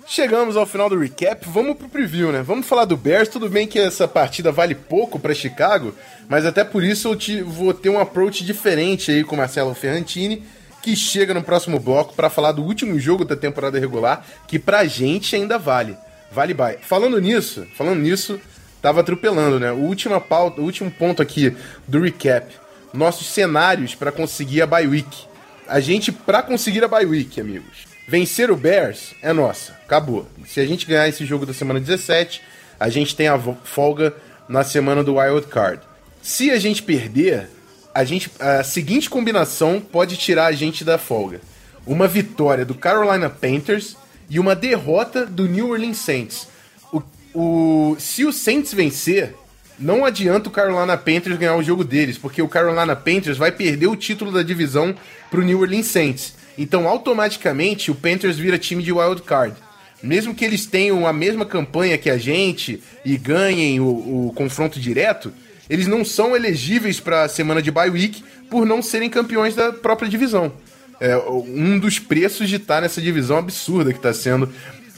Chegamos ao final do recap, vamos pro preview, né? Vamos falar do Bears. Tudo bem que essa partida vale pouco para Chicago, mas até por isso eu te, vou ter um approach diferente aí com o Marcelo Ferrantini, que chega no próximo bloco para falar do último jogo da temporada regular, que pra gente ainda vale. Vale bye. Falando nisso, falando nisso, tava atropelando, né? O último, pauta, o último ponto aqui do recap. Nossos cenários para conseguir a bye week. A gente, para conseguir a bye week, amigos, Vencer o Bears é nossa, acabou. Se a gente ganhar esse jogo da semana 17, a gente tem a folga na semana do Wild Card. Se a gente perder, a, gente, a seguinte combinação pode tirar a gente da folga: uma vitória do Carolina Panthers e uma derrota do New Orleans Saints. O, o, se o Saints vencer, não adianta o Carolina Panthers ganhar o jogo deles, porque o Carolina Panthers vai perder o título da divisão para o New Orleans Saints. Então, automaticamente, o Panthers vira time de wild card. Mesmo que eles tenham a mesma campanha que a gente e ganhem o, o confronto direto, eles não são elegíveis para a semana de bye week por não serem campeões da própria divisão. É um dos preços de estar nessa divisão absurda que está sendo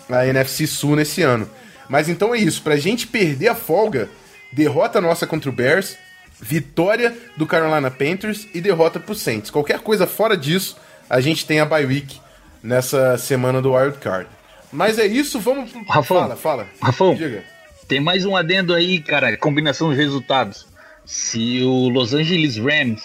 a NFC Sul nesse ano. Mas então é isso, para a gente perder a folga, derrota nossa contra o Bears, vitória do Carolina Panthers e derrota pro Saints. Qualquer coisa fora disso, a gente tem a bye week nessa semana do Wild Card. Mas é isso, vamos. Rafão, fala, fala. Rafão, Diga. Tem mais um adendo aí, cara. Combinação de resultados. Se o Los Angeles Rams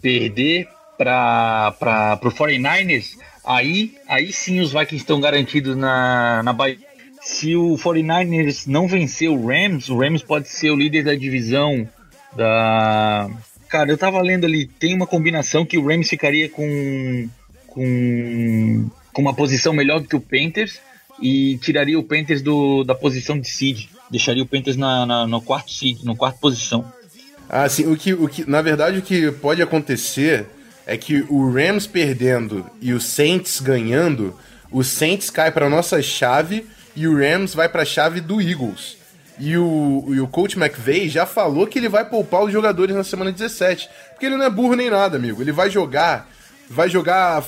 perder para o 49ers, aí, aí sim os Vikings estão garantidos na, na bye. Se o 49ers não vencer o Rams, o Rams pode ser o líder da divisão da. Cara, eu tava lendo ali, tem uma combinação que o Rams ficaria com com, com uma posição melhor do que o Panthers e tiraria o Panthers do, da posição de seed. Deixaria o Panthers na, na, no quarto seed, no quarto posição. Ah, sim. O que, o que, na verdade, o que pode acontecer é que o Rams perdendo e o Saints ganhando, o Saints cai para nossa chave e o Rams vai para a chave do Eagles. E o, e o coach McVeigh já falou que ele vai poupar os jogadores na semana 17. Porque ele não é burro nem nada, amigo. Ele vai jogar vai jogar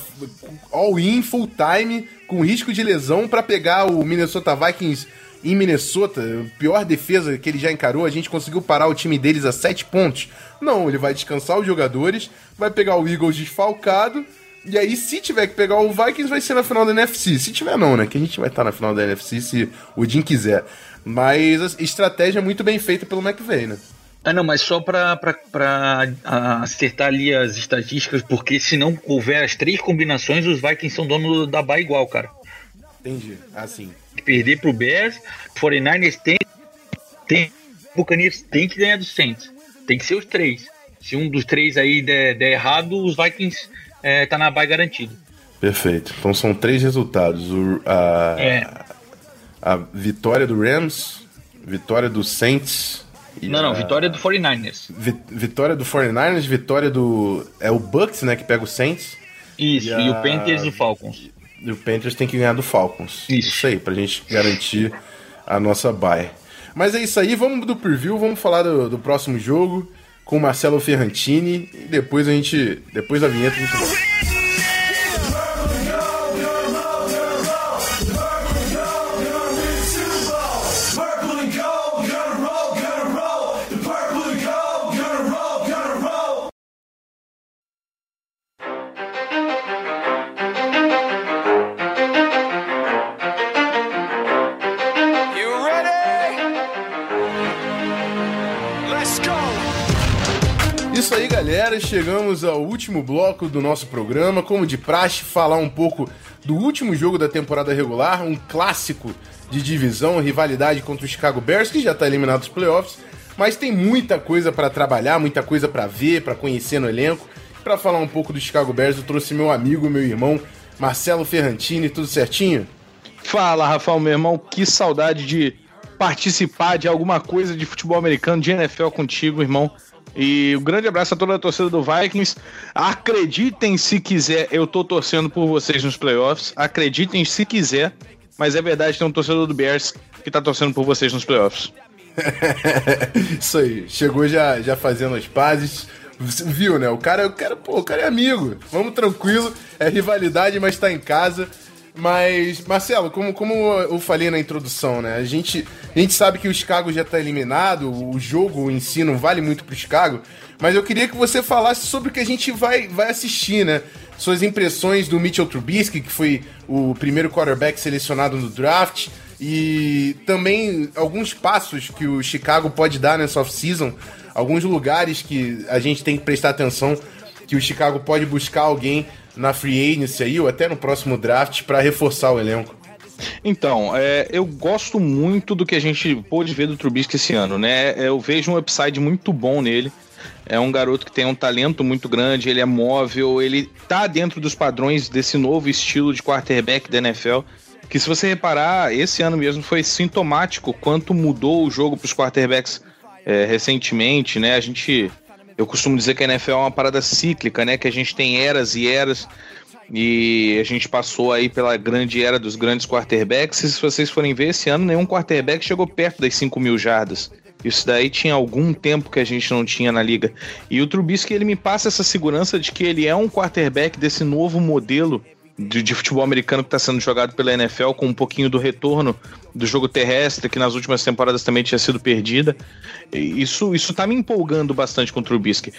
all-in, full time, com risco de lesão para pegar o Minnesota Vikings em Minnesota, pior defesa que ele já encarou, a gente conseguiu parar o time deles a 7 pontos. Não, ele vai descansar os jogadores, vai pegar o Eagles desfalcado, e aí se tiver que pegar o Vikings vai ser na final da NFC. Se tiver não, né? Que a gente vai estar na final da NFC se o Jim quiser. Mas a estratégia é muito bem feita pelo McVay, né? Ah, não, mas só para acertar ali as estatísticas, porque se não houver as três combinações, os Vikings são dono da Bahia igual, cara. Entendi, assim. Perder pro Bears, 49ers tem, tem, Buccaneers tem que ganhar do Saints. Tem que ser os três. Se um dos três aí der, der errado, os Vikings é, tá na Bahia garantido. Perfeito. Então são três resultados. O, a, é. a vitória do Rams, vitória do Saints não, não, vitória do 49ers. Vi, vitória do 49ers, vitória do. É o Bucks, né, que pega o Saints. Isso, e, a... e o Panthers e o Falcons. E o Panthers tem que ganhar do Falcons. Isso. Isso aí, pra gente garantir a nossa bye. Mas é isso aí, vamos do preview, vamos falar do, do próximo jogo com o Marcelo Ferrantini e depois a gente. Depois da vinheta a gente volta. Chegamos ao último bloco do nosso programa. Como de praxe, falar um pouco do último jogo da temporada regular, um clássico de divisão, rivalidade contra o Chicago Bears, que já está eliminado dos playoffs, mas tem muita coisa para trabalhar, muita coisa para ver, para conhecer no elenco. para falar um pouco do Chicago Bears, eu trouxe meu amigo, meu irmão, Marcelo Ferrantini, tudo certinho? Fala, Rafael, meu irmão, que saudade de participar de alguma coisa de futebol americano, de NFL contigo, irmão. E um grande abraço a toda a torcida do Vikings. Acreditem se quiser, eu tô torcendo por vocês nos playoffs. Acreditem se quiser, mas é verdade, tem um torcedor do Bears que tá torcendo por vocês nos playoffs. Isso aí, chegou já, já fazendo as pazes. Viu, né? O cara, o cara, pô, o cara é amigo. Vamos tranquilo, é rivalidade, mas tá em casa. Mas, Marcelo, como, como eu falei na introdução, né? A gente, a gente sabe que o Chicago já tá eliminado, o jogo em si não vale muito pro Chicago, mas eu queria que você falasse sobre o que a gente vai, vai assistir, né? Suas impressões do Mitchell Trubisky, que foi o primeiro quarterback selecionado no draft, e também alguns passos que o Chicago pode dar nessa off-season, alguns lugares que a gente tem que prestar atenção, que o Chicago pode buscar alguém na free agency aí, ou até no próximo draft, para reforçar o elenco? Então, é, eu gosto muito do que a gente pôde ver do Trubisky esse ano, né? Eu vejo um upside muito bom nele. É um garoto que tem um talento muito grande, ele é móvel, ele tá dentro dos padrões desse novo estilo de quarterback da NFL. Que se você reparar, esse ano mesmo foi sintomático quanto mudou o jogo para os quarterbacks é, recentemente, né? A gente eu costumo dizer que a NFL é uma parada cíclica, né? Que a gente tem eras e eras. E a gente passou aí pela grande era dos grandes quarterbacks. E se vocês forem ver, esse ano nenhum quarterback chegou perto das 5 mil jardas. Isso daí tinha algum tempo que a gente não tinha na liga. E o Trubisky, ele me passa essa segurança de que ele é um quarterback desse novo modelo de, de, futebol americano que está sendo jogado pela NFL, com um pouquinho do retorno do jogo terrestre, que nas últimas temporadas também tinha sido perdida. Isso, isso tá me empolgando bastante com o Trubisky.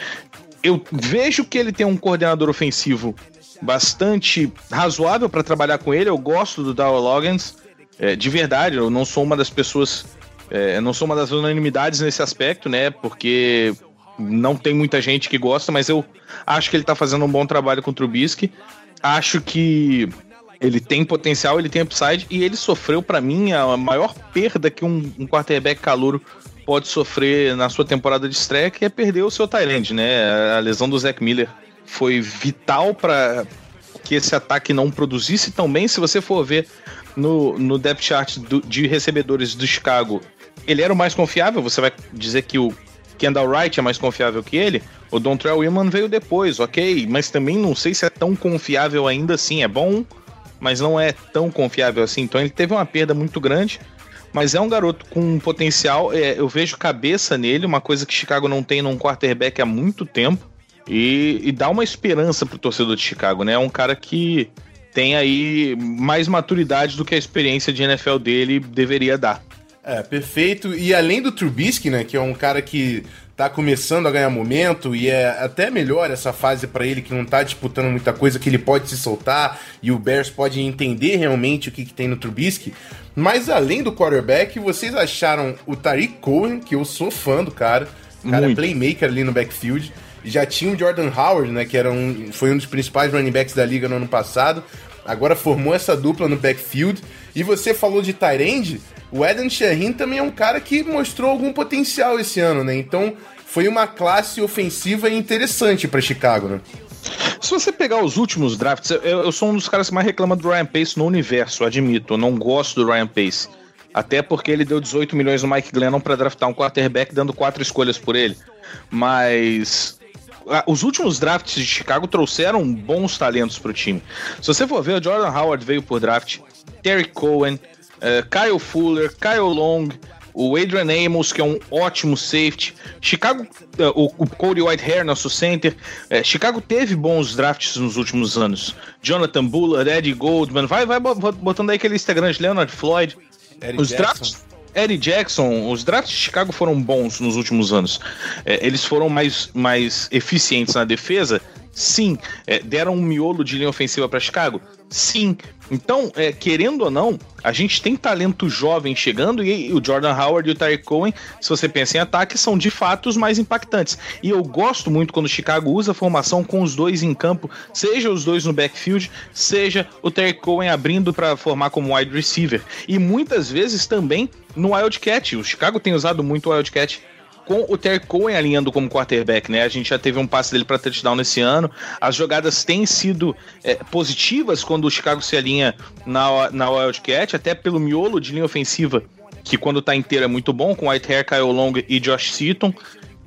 Eu vejo que ele tem um coordenador ofensivo bastante razoável para trabalhar com ele. Eu gosto do Dow Loggins, é, de verdade. Eu não sou uma das pessoas, é, não sou uma das unanimidades nesse aspecto, né? Porque não tem muita gente que gosta, mas eu acho que ele tá fazendo um bom trabalho com o Trubisky acho que ele tem potencial, ele tem upside e ele sofreu para mim a maior perda que um, um quarterback calouro pode sofrer na sua temporada de estreia, que é perder o seu Tyrande, né? A lesão do Zach Miller foi vital para que esse ataque não produzisse tão bem. Se você for ver no, no depth chart do, de recebedores do Chicago, ele era o mais confiável. Você vai dizer que o Kendall Wright é mais confiável que ele. O Dontrell Willman veio depois, ok, mas também não sei se é tão confiável ainda assim. É bom, mas não é tão confiável assim. Então ele teve uma perda muito grande, mas é um garoto com potencial. É, eu vejo cabeça nele, uma coisa que Chicago não tem num quarterback há muito tempo. E, e dá uma esperança pro torcedor de Chicago, né? É um cara que tem aí mais maturidade do que a experiência de NFL dele deveria dar. É, perfeito. E além do Trubisky, né, que é um cara que tá começando a ganhar momento e é até melhor essa fase para ele que não tá disputando muita coisa, que ele pode se soltar e o Bears pode entender realmente o que, que tem no Trubisky. Mas além do quarterback, vocês acharam o Tariq Cohen, que eu sou fã do cara, o cara Muito. é playmaker ali no backfield. Já tinha o Jordan Howard, né, que era um, foi um dos principais running backs da liga no ano passado. Agora formou essa dupla no backfield. E você falou de Tyrande, o Eden Shaheen também é um cara que mostrou algum potencial esse ano, né? Então foi uma classe ofensiva interessante para Chicago, né? Se você pegar os últimos drafts, eu, eu, sou um dos caras que mais reclama do Ryan Pace no universo, admito. Eu não gosto do Ryan Pace. Até porque ele deu 18 milhões no Mike Glennon para draftar um quarterback, dando quatro escolhas por ele. Mas os últimos drafts de Chicago trouxeram bons talentos para o time. Se você for ver, o Jordan Howard veio por draft, Terry Cohen, uh, Kyle Fuller, Kyle Long, o Adrian Amos, que é um ótimo safety. Chicago, uh, o, o Cody Whitehair, nosso center. Uh, Chicago teve bons drafts nos últimos anos. Jonathan Bullard, Eddie Goldman. Vai, vai botando aí aquele Instagram de Leonard Floyd. Eric Os Jackson. drafts. Eddie Jackson, os drafts de Chicago foram bons nos últimos anos. É, eles foram mais, mais eficientes na defesa, Sim. É, deram um miolo de linha ofensiva para Chicago? Sim. Então, é, querendo ou não, a gente tem talento jovem chegando e, o Jordan Howard e o Tyreek Cohen, se você pensa em ataque, são de fato os mais impactantes. E eu gosto muito quando o Chicago usa a formação com os dois em campo, seja os dois no backfield, seja o Tyreek Cohen abrindo para formar como wide receiver. E muitas vezes também no Wildcat. O Chicago tem usado muito o Wildcat com o Terry Cohen alinhando como quarterback, né? A gente já teve um passe dele para touchdown nesse ano. As jogadas têm sido é, positivas quando o Chicago se alinha na, na Wildcat, até pelo miolo de linha ofensiva, que quando tá inteiro é muito bom, com Whitehair, Kyle Long e Josh Seaton.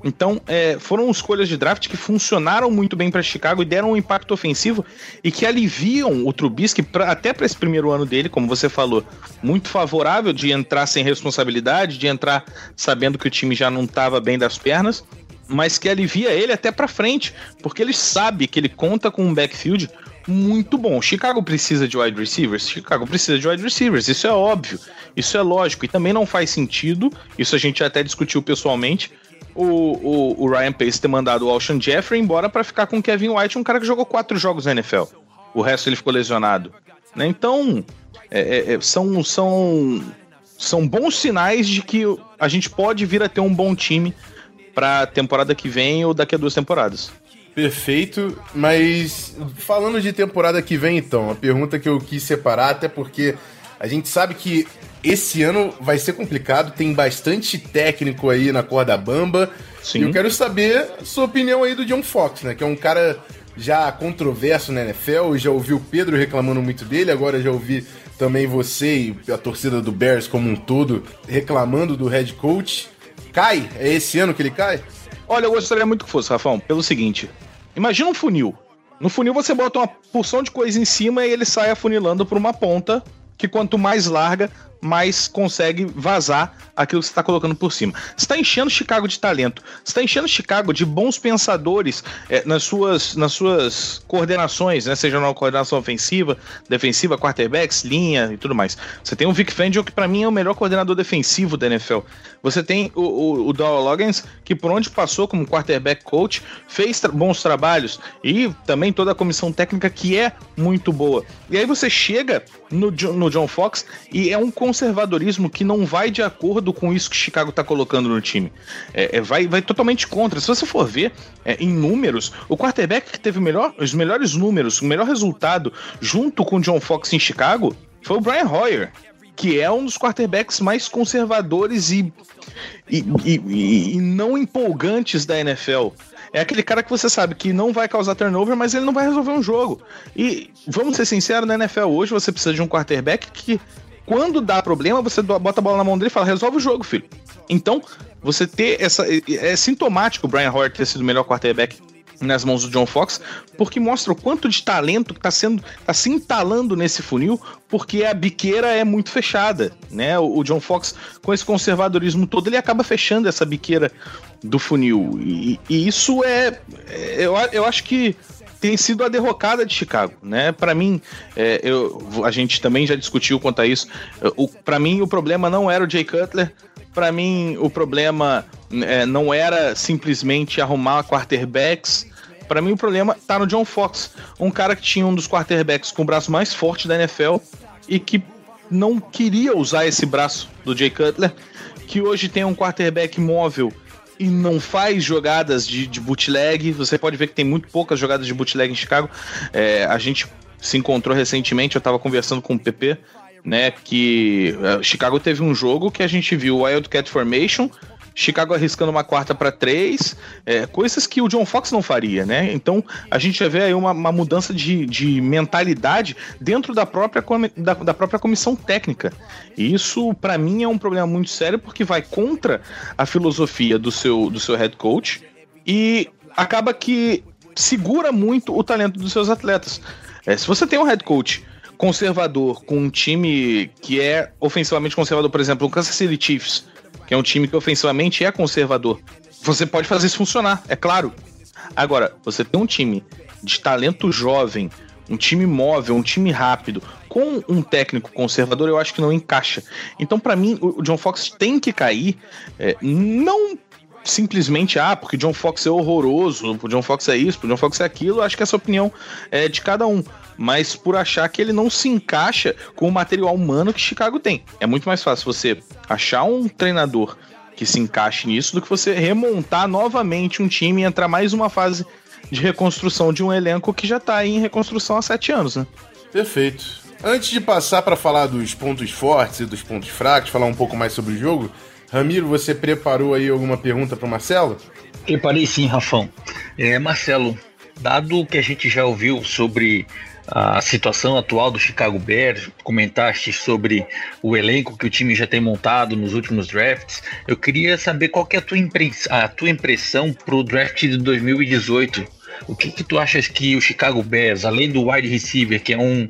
Então, é, foram escolhas de draft que funcionaram muito bem para Chicago e deram um impacto ofensivo e que aliviam o Trubisky, pra, até para esse primeiro ano dele, como você falou, muito favorável de entrar sem responsabilidade, de entrar sabendo que o time já não estava bem das pernas, mas que alivia ele até para frente, porque ele sabe que ele conta com um backfield muito bom. Chicago precisa de wide receivers? Chicago precisa de wide receivers, isso é óbvio, isso é lógico, e também não faz sentido, isso a gente até discutiu pessoalmente o, o, o Ryan Pace ter mandado o Alshon Jeffrey embora para ficar com o Kevin White, um cara que jogou quatro jogos na NFL. O resto ele ficou lesionado. Né? Então, é, é, é, são, são, são bons sinais de que a gente pode vir a ter um bom time para temporada que vem ou daqui a duas temporadas. Perfeito, mas falando de temporada que vem, então, a pergunta que eu quis separar, até porque a gente sabe que esse ano vai ser complicado, tem bastante técnico aí na corda bamba. Sim. E eu quero saber sua opinião aí do John Fox, né? Que é um cara já controverso na NFL, já ouvi o Pedro reclamando muito dele, agora já ouvi também você e a torcida do Bears como um todo reclamando do head coach. Cai? É esse ano que ele cai? Olha, eu gostaria muito que fosse, Rafão, pelo seguinte: imagina um funil. No funil você bota uma porção de coisa em cima e ele sai afunilando por uma ponta que quanto mais larga, mais consegue vazar aquilo que você está colocando por cima. Você está enchendo Chicago de talento, você está enchendo Chicago de bons pensadores é, nas, suas, nas suas coordenações, né? seja na coordenação ofensiva, defensiva, quarterbacks, linha e tudo mais. Você tem o Vic Fangio, que para mim é o melhor coordenador defensivo da NFL. Você tem o, o, o Loggins, que por onde passou como quarterback coach, fez tra bons trabalhos e também toda a comissão técnica que é muito boa. E aí você chega no, no John Fox e é um conservadorismo que não vai de acordo com isso que Chicago está colocando no time. É, é, vai, vai totalmente contra. Se você for ver é, em números, o quarterback que teve melhor, os melhores números, o melhor resultado junto com o John Fox em Chicago foi o Brian Hoyer, que é um dos quarterbacks mais conservadores e, e, e, e não empolgantes da NFL é aquele cara que você sabe que não vai causar turnover, mas ele não vai resolver um jogo. E vamos ser sinceros, na NFL hoje você precisa de um quarterback que quando dá problema, você bota a bola na mão dele e fala: resolve o jogo, filho. Então, você ter essa. É sintomático o Brian Hoyer ter sido o melhor quarterback nas mãos do John Fox, porque mostra o quanto de talento que está sendo tá se entalando nesse funil, porque a biqueira é muito fechada, né? O, o, John Fox com esse conservadorismo todo, ele acaba fechando essa biqueira do funil e, e isso é, é eu, eu acho que tem sido a derrocada de Chicago, né? Para mim, é, eu, a gente também já discutiu quanto a isso. Para mim, o problema não era o Jay Cutler. Para mim, o problema é, não era simplesmente arrumar quarterbacks. Para mim, o problema tá no John Fox, um cara que tinha um dos quarterbacks com o braço mais forte da NFL e que não queria usar esse braço do Jay Cutler, que hoje tem um quarterback móvel e não faz jogadas de, de bootleg. Você pode ver que tem muito poucas jogadas de bootleg em Chicago. É, a gente se encontrou recentemente, eu estava conversando com o PP, né? Que uh, Chicago teve um jogo que a gente viu Wildcat Formation Chicago arriscando uma quarta para três, é, coisas que o John Fox não faria, né? Então a gente já vê aí uma, uma mudança de, de mentalidade dentro da própria, da, da própria comissão técnica. E isso, para mim, é um problema muito sério porque vai contra a filosofia do seu, do seu head coach e acaba que segura muito o talento dos seus atletas. É, se você tem um head coach conservador com um time que é ofensivamente conservador, por exemplo, o Kansas City Chiefs, que é um time que ofensivamente é conservador. Você pode fazer isso funcionar, é claro. Agora, você tem um time de talento jovem, um time móvel, um time rápido, com um técnico conservador, eu acho que não encaixa. Então, para mim, o John Fox tem que cair, é, não simplesmente, ah, porque John Fox é horroroso, o John Fox é isso, o John Fox é aquilo, acho que essa opinião é de cada um. Mas por achar que ele não se encaixa com o material humano que Chicago tem. É muito mais fácil você achar um treinador que se encaixe nisso do que você remontar novamente um time e entrar mais uma fase de reconstrução de um elenco que já está em reconstrução há sete anos, né? Perfeito. Antes de passar para falar dos pontos fortes e dos pontos fracos, falar um pouco mais sobre o jogo, Ramiro, você preparou aí alguma pergunta para Marcelo? Preparei sim, Rafão. É, Marcelo, dado que a gente já ouviu sobre a situação atual do Chicago Bears, comentaste sobre o elenco que o time já tem montado nos últimos drafts. Eu queria saber qual que é a tua, a tua impressão para o draft de 2018. O que, que tu achas que o Chicago Bears, além do wide receiver, que é um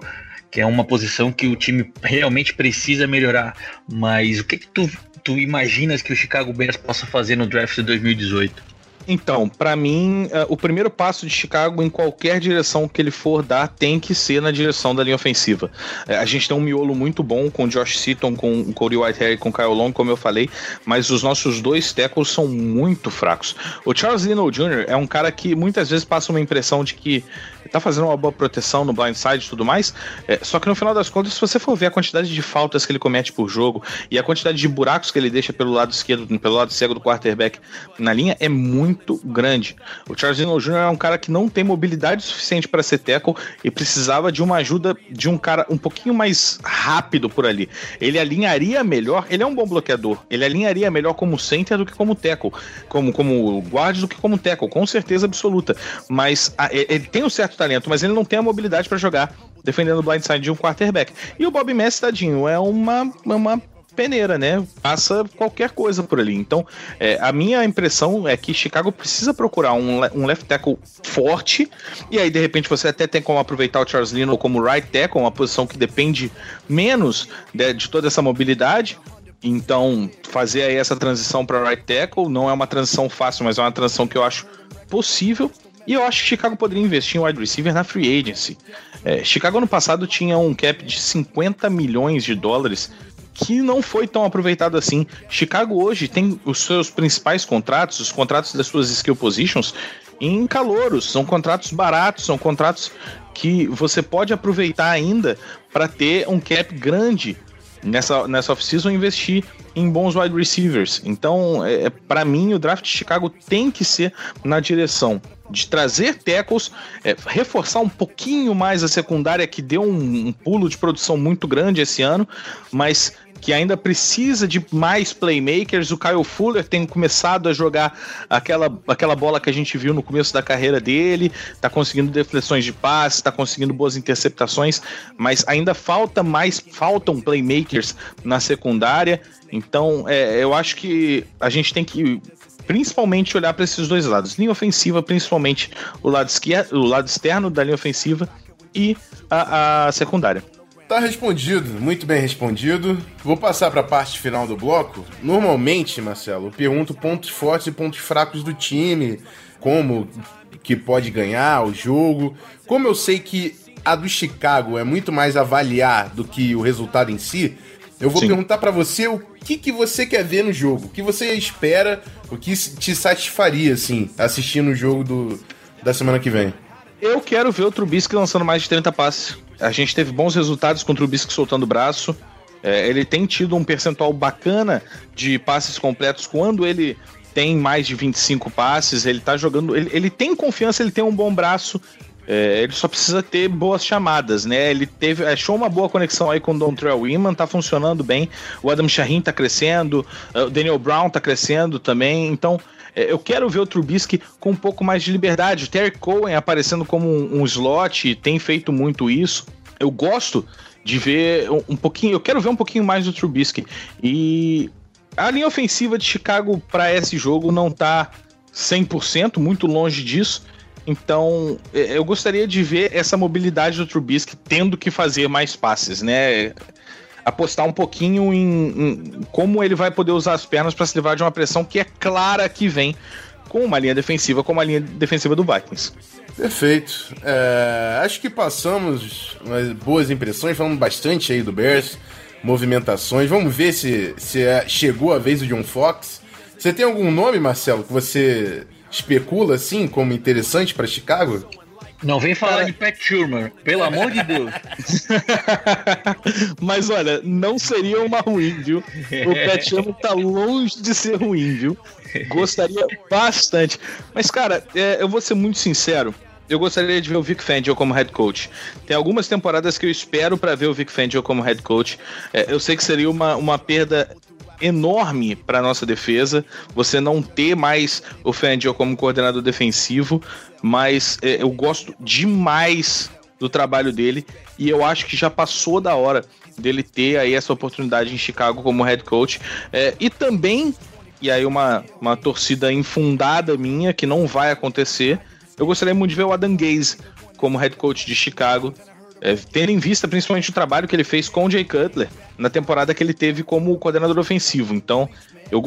que é uma posição que o time realmente precisa melhorar, mas o que, que tu, tu imaginas que o Chicago Bears possa fazer no draft de 2018? Então, para mim, uh, o primeiro passo de Chicago em qualquer direção que ele for dar tem que ser na direção da linha ofensiva. Uh, a gente tem um miolo muito bom com Josh Seaton, com Cody Whitehair e com Kyle Long, como eu falei, mas os nossos dois tackles são muito fracos. O Charles Lino Jr. é um cara que muitas vezes passa uma impressão de que tá fazendo uma boa proteção no blindside e tudo mais. É, só que no final das contas, se você for ver a quantidade de faltas que ele comete por jogo e a quantidade de buracos que ele deixa pelo lado esquerdo, pelo lado cego do quarterback na linha, é muito grande. O Charles Dino Jr. é um cara que não tem mobilidade suficiente para ser tackle e precisava de uma ajuda de um cara um pouquinho mais rápido por ali. Ele alinharia melhor, ele é um bom bloqueador, ele alinharia melhor como center do que como tackle, como, como guard do que como tackle, com certeza absoluta. Mas a, ele tem um certo talento, mas ele não tem a mobilidade para jogar defendendo o blindside de um quarterback. E o Bob Messi, tadinho, é uma, uma peneira, né? Passa qualquer coisa por ali. Então, é, a minha impressão é que Chicago precisa procurar um, um left tackle forte, e aí de repente você até tem como aproveitar o Charles Lino como right tackle, uma posição que depende menos de, de toda essa mobilidade. Então, fazer aí essa transição para right tackle não é uma transição fácil, mas é uma transição que eu acho possível. E eu acho que Chicago poderia investir em wide receiver na free agency. É, Chicago ano passado tinha um cap de 50 milhões de dólares que não foi tão aproveitado assim. Chicago hoje tem os seus principais contratos, os contratos das suas skill positions, em calouros. São contratos baratos, são contratos que você pode aproveitar ainda para ter um cap grande nessa, nessa off-season investir em bons wide receivers. Então, é, é para mim, o draft de Chicago tem que ser na direção de trazer tackles, é, reforçar um pouquinho mais a secundária, que deu um, um, pulo de produção muito grande esse ano, mas que ainda precisa de mais playmakers. O Kyle Fuller tem começado a jogar aquela, aquela bola que a gente viu no começo da carreira dele, tá conseguindo deflexões de passe, tá conseguindo boas interceptações, mas ainda falta mais, faltam playmakers na secundária. Então, é, eu acho que a gente tem que principalmente olhar para esses dois lados. Linha ofensiva, principalmente o lado, esquerdo, o lado externo da linha ofensiva e a, a secundária. Tá respondido, muito bem respondido. Vou passar para a parte final do bloco. Normalmente, Marcelo, eu pergunto pontos fortes e pontos fracos do time, como que pode ganhar o jogo. Como eu sei que a do Chicago é muito mais avaliar do que o resultado em si, eu vou Sim. perguntar para você o que, que você quer ver no jogo, o que você espera, o que te satisfaria, assim, assistindo o jogo do, da semana que vem. Eu quero ver o Trubisky lançando mais de 30 passes. A gente teve bons resultados com o Trubisky soltando o braço. É, ele tem tido um percentual bacana de passes completos quando ele tem mais de 25 passes. Ele tá jogando. Ele, ele tem confiança, ele tem um bom braço. É, ele só precisa ter boas chamadas, né? Ele teve, achou uma boa conexão aí com o Dontrell Wiman, tá funcionando bem. O Adam Shaheen tá crescendo, é, o Daniel Brown tá crescendo também. Então, é, eu quero ver o Trubisky com um pouco mais de liberdade. O Terry Cohen aparecendo como um, um slot, tem feito muito isso. Eu gosto de ver um, um pouquinho, eu quero ver um pouquinho mais do Trubisky. E a linha ofensiva de Chicago para esse jogo não tá 100%, muito longe disso. Então, é, eu gostaria de ver essa mobilidade do Trubisky tendo que fazer mais passes, né? Apostar um pouquinho em, em como ele vai poder usar as pernas para se livrar de uma pressão que é clara que vem com uma linha defensiva como a linha defensiva do Vikings. Perfeito. É, acho que passamos boas impressões, falamos bastante aí do Bears, movimentações. Vamos ver se, se é, chegou a vez do John Fox. Você tem algum nome, Marcelo, que você especula assim como interessante para Chicago? Não vem falar de Pat Schumer, pelo amor de Deus. Mas olha, não seria uma ruim, viu? O Pat Schumer tá longe de ser ruim, viu? Gostaria bastante. Mas, cara, é, eu vou ser muito sincero. Eu gostaria de ver o Vic Fangio como head coach. Tem algumas temporadas que eu espero para ver o Vic Fangio como head coach. É, eu sei que seria uma, uma perda enorme para nossa defesa. Você não ter mais o Fangio como coordenador defensivo, mas é, eu gosto demais do trabalho dele e eu acho que já passou da hora dele ter aí essa oportunidade em Chicago como head coach é, e também e aí uma, uma torcida infundada minha que não vai acontecer. Eu gostaria muito de ver o Adam Gaze como head coach de Chicago, é, tendo em vista principalmente o trabalho que ele fez com o Jay Cutler na temporada que ele teve como coordenador ofensivo. Então, eu,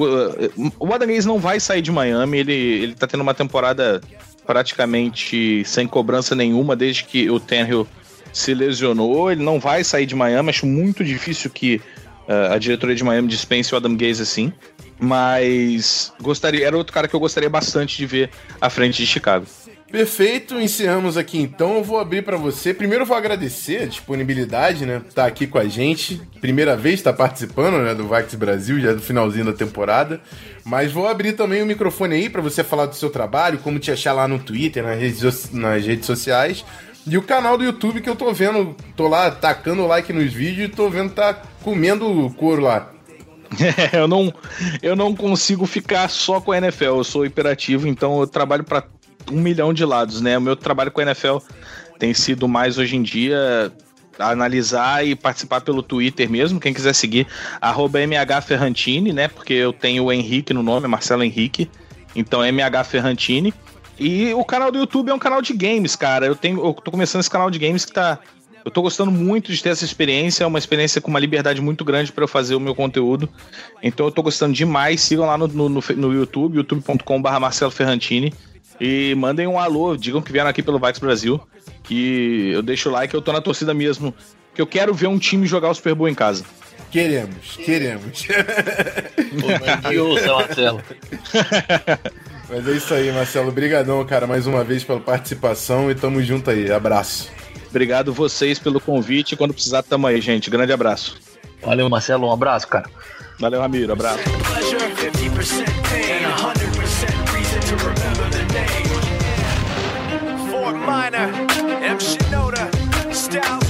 o Adam Gaze não vai sair de Miami, ele, ele tá tendo uma temporada praticamente sem cobrança nenhuma desde que o Tannehill se lesionou. Ele não vai sair de Miami, acho muito difícil que uh, a diretoria de Miami dispense o Adam Gaze assim. Mas gostaria, era outro cara que eu gostaria bastante de ver à frente de Chicago. Perfeito, encerramos aqui então. Eu vou abrir para você. Primeiro vou agradecer a disponibilidade, né? Tá aqui com a gente. Primeira vez está participando, né, do Vax Brasil, já do finalzinho da temporada. Mas vou abrir também o microfone aí para você falar do seu trabalho, como te achar lá no Twitter, nas redes, nas redes sociais. E o canal do YouTube que eu tô vendo, tô lá tacando like nos vídeos e tô vendo tá comendo couro lá. eu não eu não consigo ficar só com a NFL, eu sou hiperativo, então eu trabalho para um milhão de lados, né? O meu trabalho com a NFL tem sido mais hoje em dia analisar e participar pelo Twitter mesmo. Quem quiser seguir, MHFerrantini, né? Porque eu tenho o Henrique no nome, Marcelo Henrique. Então, MHFerrantini. E o canal do YouTube é um canal de games, cara. Eu tenho, eu tô começando esse canal de games que tá. Eu tô gostando muito de ter essa experiência, é uma experiência com uma liberdade muito grande para eu fazer o meu conteúdo. Então eu tô gostando demais. Sigam lá no, no, no YouTube, youtube.com.br Marcelo Ferrantini. E mandem um alô, digam que vieram aqui pelo Vax Brasil. Que eu deixo o like, eu tô na torcida mesmo. Que eu quero ver um time jogar o Super Bowl em casa. Queremos, queremos. Pô, Marcelo. Mas é isso aí, Marcelo. Obrigadão, cara, mais uma vez pela participação e tamo junto aí. Abraço. Obrigado vocês pelo convite. Quando precisar, tamo aí, gente. Grande abraço. Valeu, Marcelo. Um abraço, cara. Valeu, Ramiro. Abraço. Minor, M. Shinoda, Styles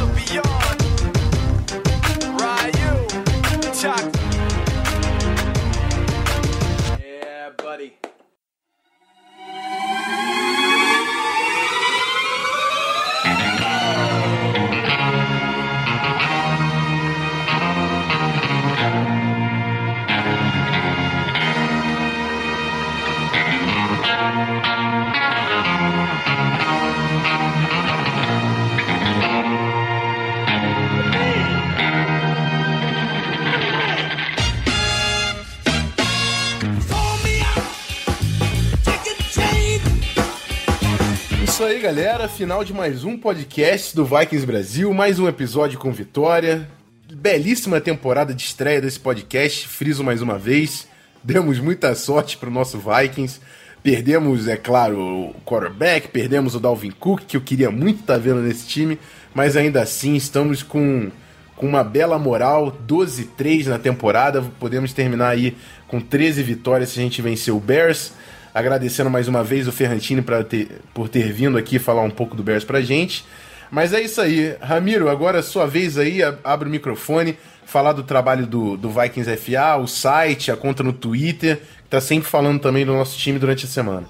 galera. Final de mais um podcast do Vikings Brasil. Mais um episódio com vitória. Belíssima temporada de estreia desse podcast. Friso mais uma vez. Demos muita sorte pro nosso Vikings. Perdemos, é claro, o quarterback, perdemos o Dalvin Cook, que eu queria muito estar tá vendo nesse time, mas ainda assim estamos com, com uma bela moral, 12-3 na temporada, podemos terminar aí com 13 vitórias se a gente vencer o Bears. Agradecendo mais uma vez o Ferrantini ter, por ter vindo aqui falar um pouco do Bears pra gente. Mas é isso aí. Ramiro, agora é sua vez aí, abre o microfone, falar do trabalho do, do Vikings FA, o site, a conta no Twitter, que tá sempre falando também do nosso time durante a semana.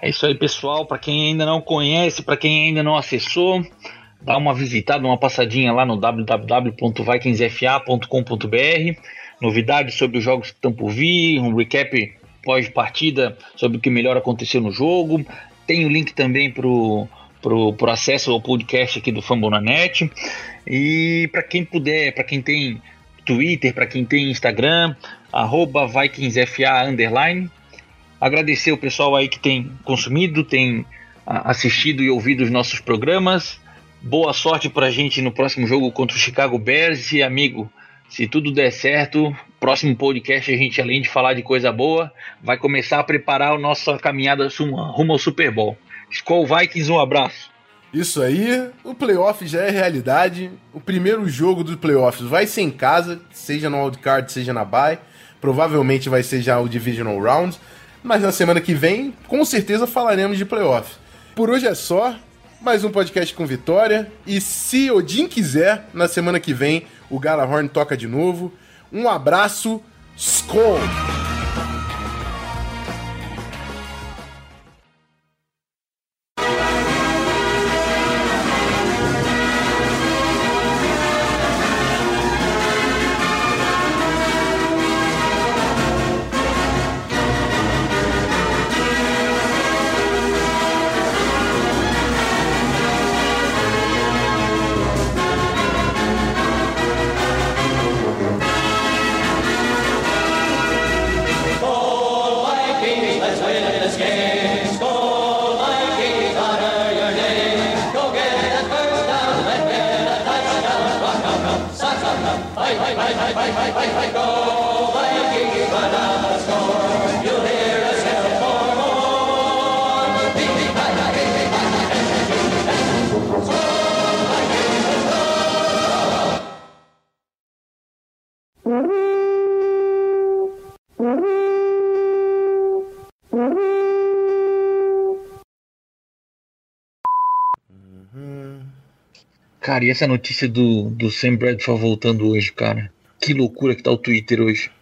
É isso aí, pessoal. Para quem ainda não conhece, para quem ainda não acessou, dá uma visitada, uma passadinha lá no www.vikingsfa.com.br. Novidades sobre os jogos que estão por vir, um recap pós-partida sobre o que melhor aconteceu no jogo. Tem o link também para o pro, pro acesso ao podcast aqui do Fambonanet. E para quem puder, para quem tem Twitter, para quem tem Instagram, arroba VikingsFA underline. Agradecer o pessoal aí que tem consumido, tem assistido e ouvido os nossos programas. Boa sorte para a gente no próximo jogo contra o Chicago Bears e amigo, se tudo der certo, próximo podcast a gente, além de falar de coisa boa, vai começar a preparar a nossa caminhada rumo ao Super Bowl. Skol Vikings, um abraço. Isso aí, o playoff já é realidade. O primeiro jogo dos playoffs vai ser em casa, seja no wildcard, seja na bye. Provavelmente vai ser já o Divisional Round. Mas na semana que vem, com certeza falaremos de playoff. Por hoje é só. Mais um podcast com vitória. E se Odin quiser, na semana que vem o Galahorn toca de novo. Um abraço, Skol! Cara, e essa notícia do, do Sam Bradford voltando hoje, cara? Que loucura que tá o Twitter hoje.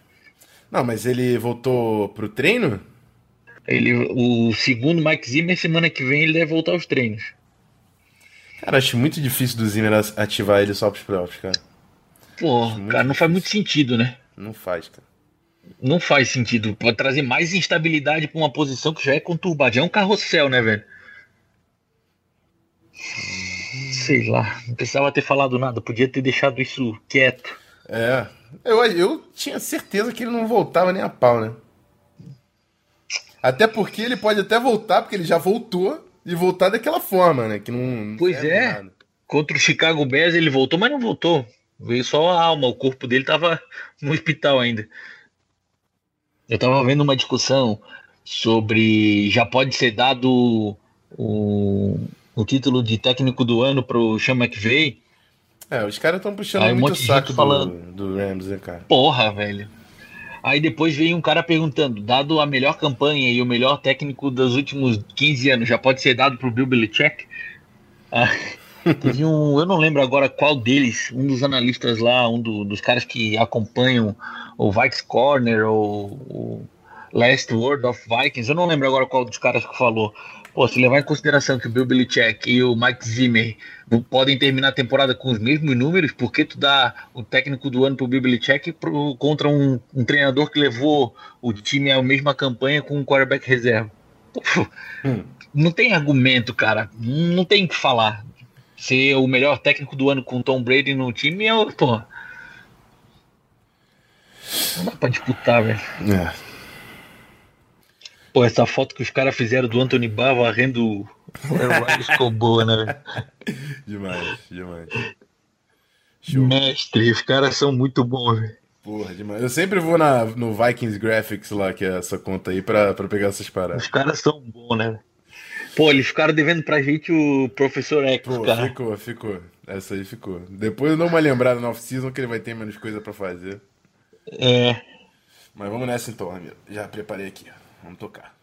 Não, mas ele voltou pro treino? Ele, o segundo Mike Zimmer, semana que vem, ele deve voltar aos treinos. Cara, acho muito difícil do Zimmer ativar ele só pros playoffs, cara. Pô, cara, não faz muito sentido, né? Não faz, cara. Não faz sentido. Pode trazer mais instabilidade pra uma posição que já é conturbada. Já é um carrossel, né, velho? Sei lá, não precisava ter falado nada, podia ter deixado isso quieto. É. Eu, eu tinha certeza que ele não voltava nem a pau, né? Até porque ele pode até voltar, porque ele já voltou, e voltar daquela forma, né? Que não. Pois é. nada. Contra o Chicago Bears ele voltou, mas não voltou. Veio só a alma, o corpo dele tava no hospital ainda. Eu tava vendo uma discussão sobre já pode ser dado o, o título de técnico do ano pro Sean McVay. É, os caras estão puxando Aí muito o saco do, falando. do Rams, né, cara? Porra, velho. Aí depois veio um cara perguntando, dado a melhor campanha e o melhor técnico dos últimos 15 anos, já pode ser dado pro Bill Belichick? Ah, teve um, eu não lembro agora qual deles, um dos analistas lá, um do- dos caras que acompanham o Vikes Corner ou o Last Word of Vikings, eu não lembro agora qual dos caras que falou. Pô, se levar em consideração que o Bill Belichick e o Mike Zimmer podem terminar a temporada com os mesmos números, por que tu dá o técnico do ano pro Bill Belichick pro, contra um, um treinador que levou o time à mesma campanha com um quarterback reserva? Pô, Não tem argumento, cara. Não tem o que falar. Ser o melhor técnico do ano com Tom Brady no time é, o- pô. Não dá pra disputar, velho. É. Pô, essa foto que os caras fizeram do Anthony Barr varrendo ficou boa, né, velho? Demais, demais. Show. Mestre, os caras são muito bons, velho. Porra, demais. Eu sempre vou na, no Vikings Graphics lá, que é essa conta aí, pra, pra pegar essas paradas. Os caras são bons, né? Pô, eles ficaram devendo pra gente o Professor X, Pô, cara. ficou, ficou. Essa aí ficou. Depois eu dou uma lembrada no off-season que ele vai ter menos coisa pra fazer. É. Mas vamos nessa então, Ramiro. Já preparei aqui. Vamos tocar.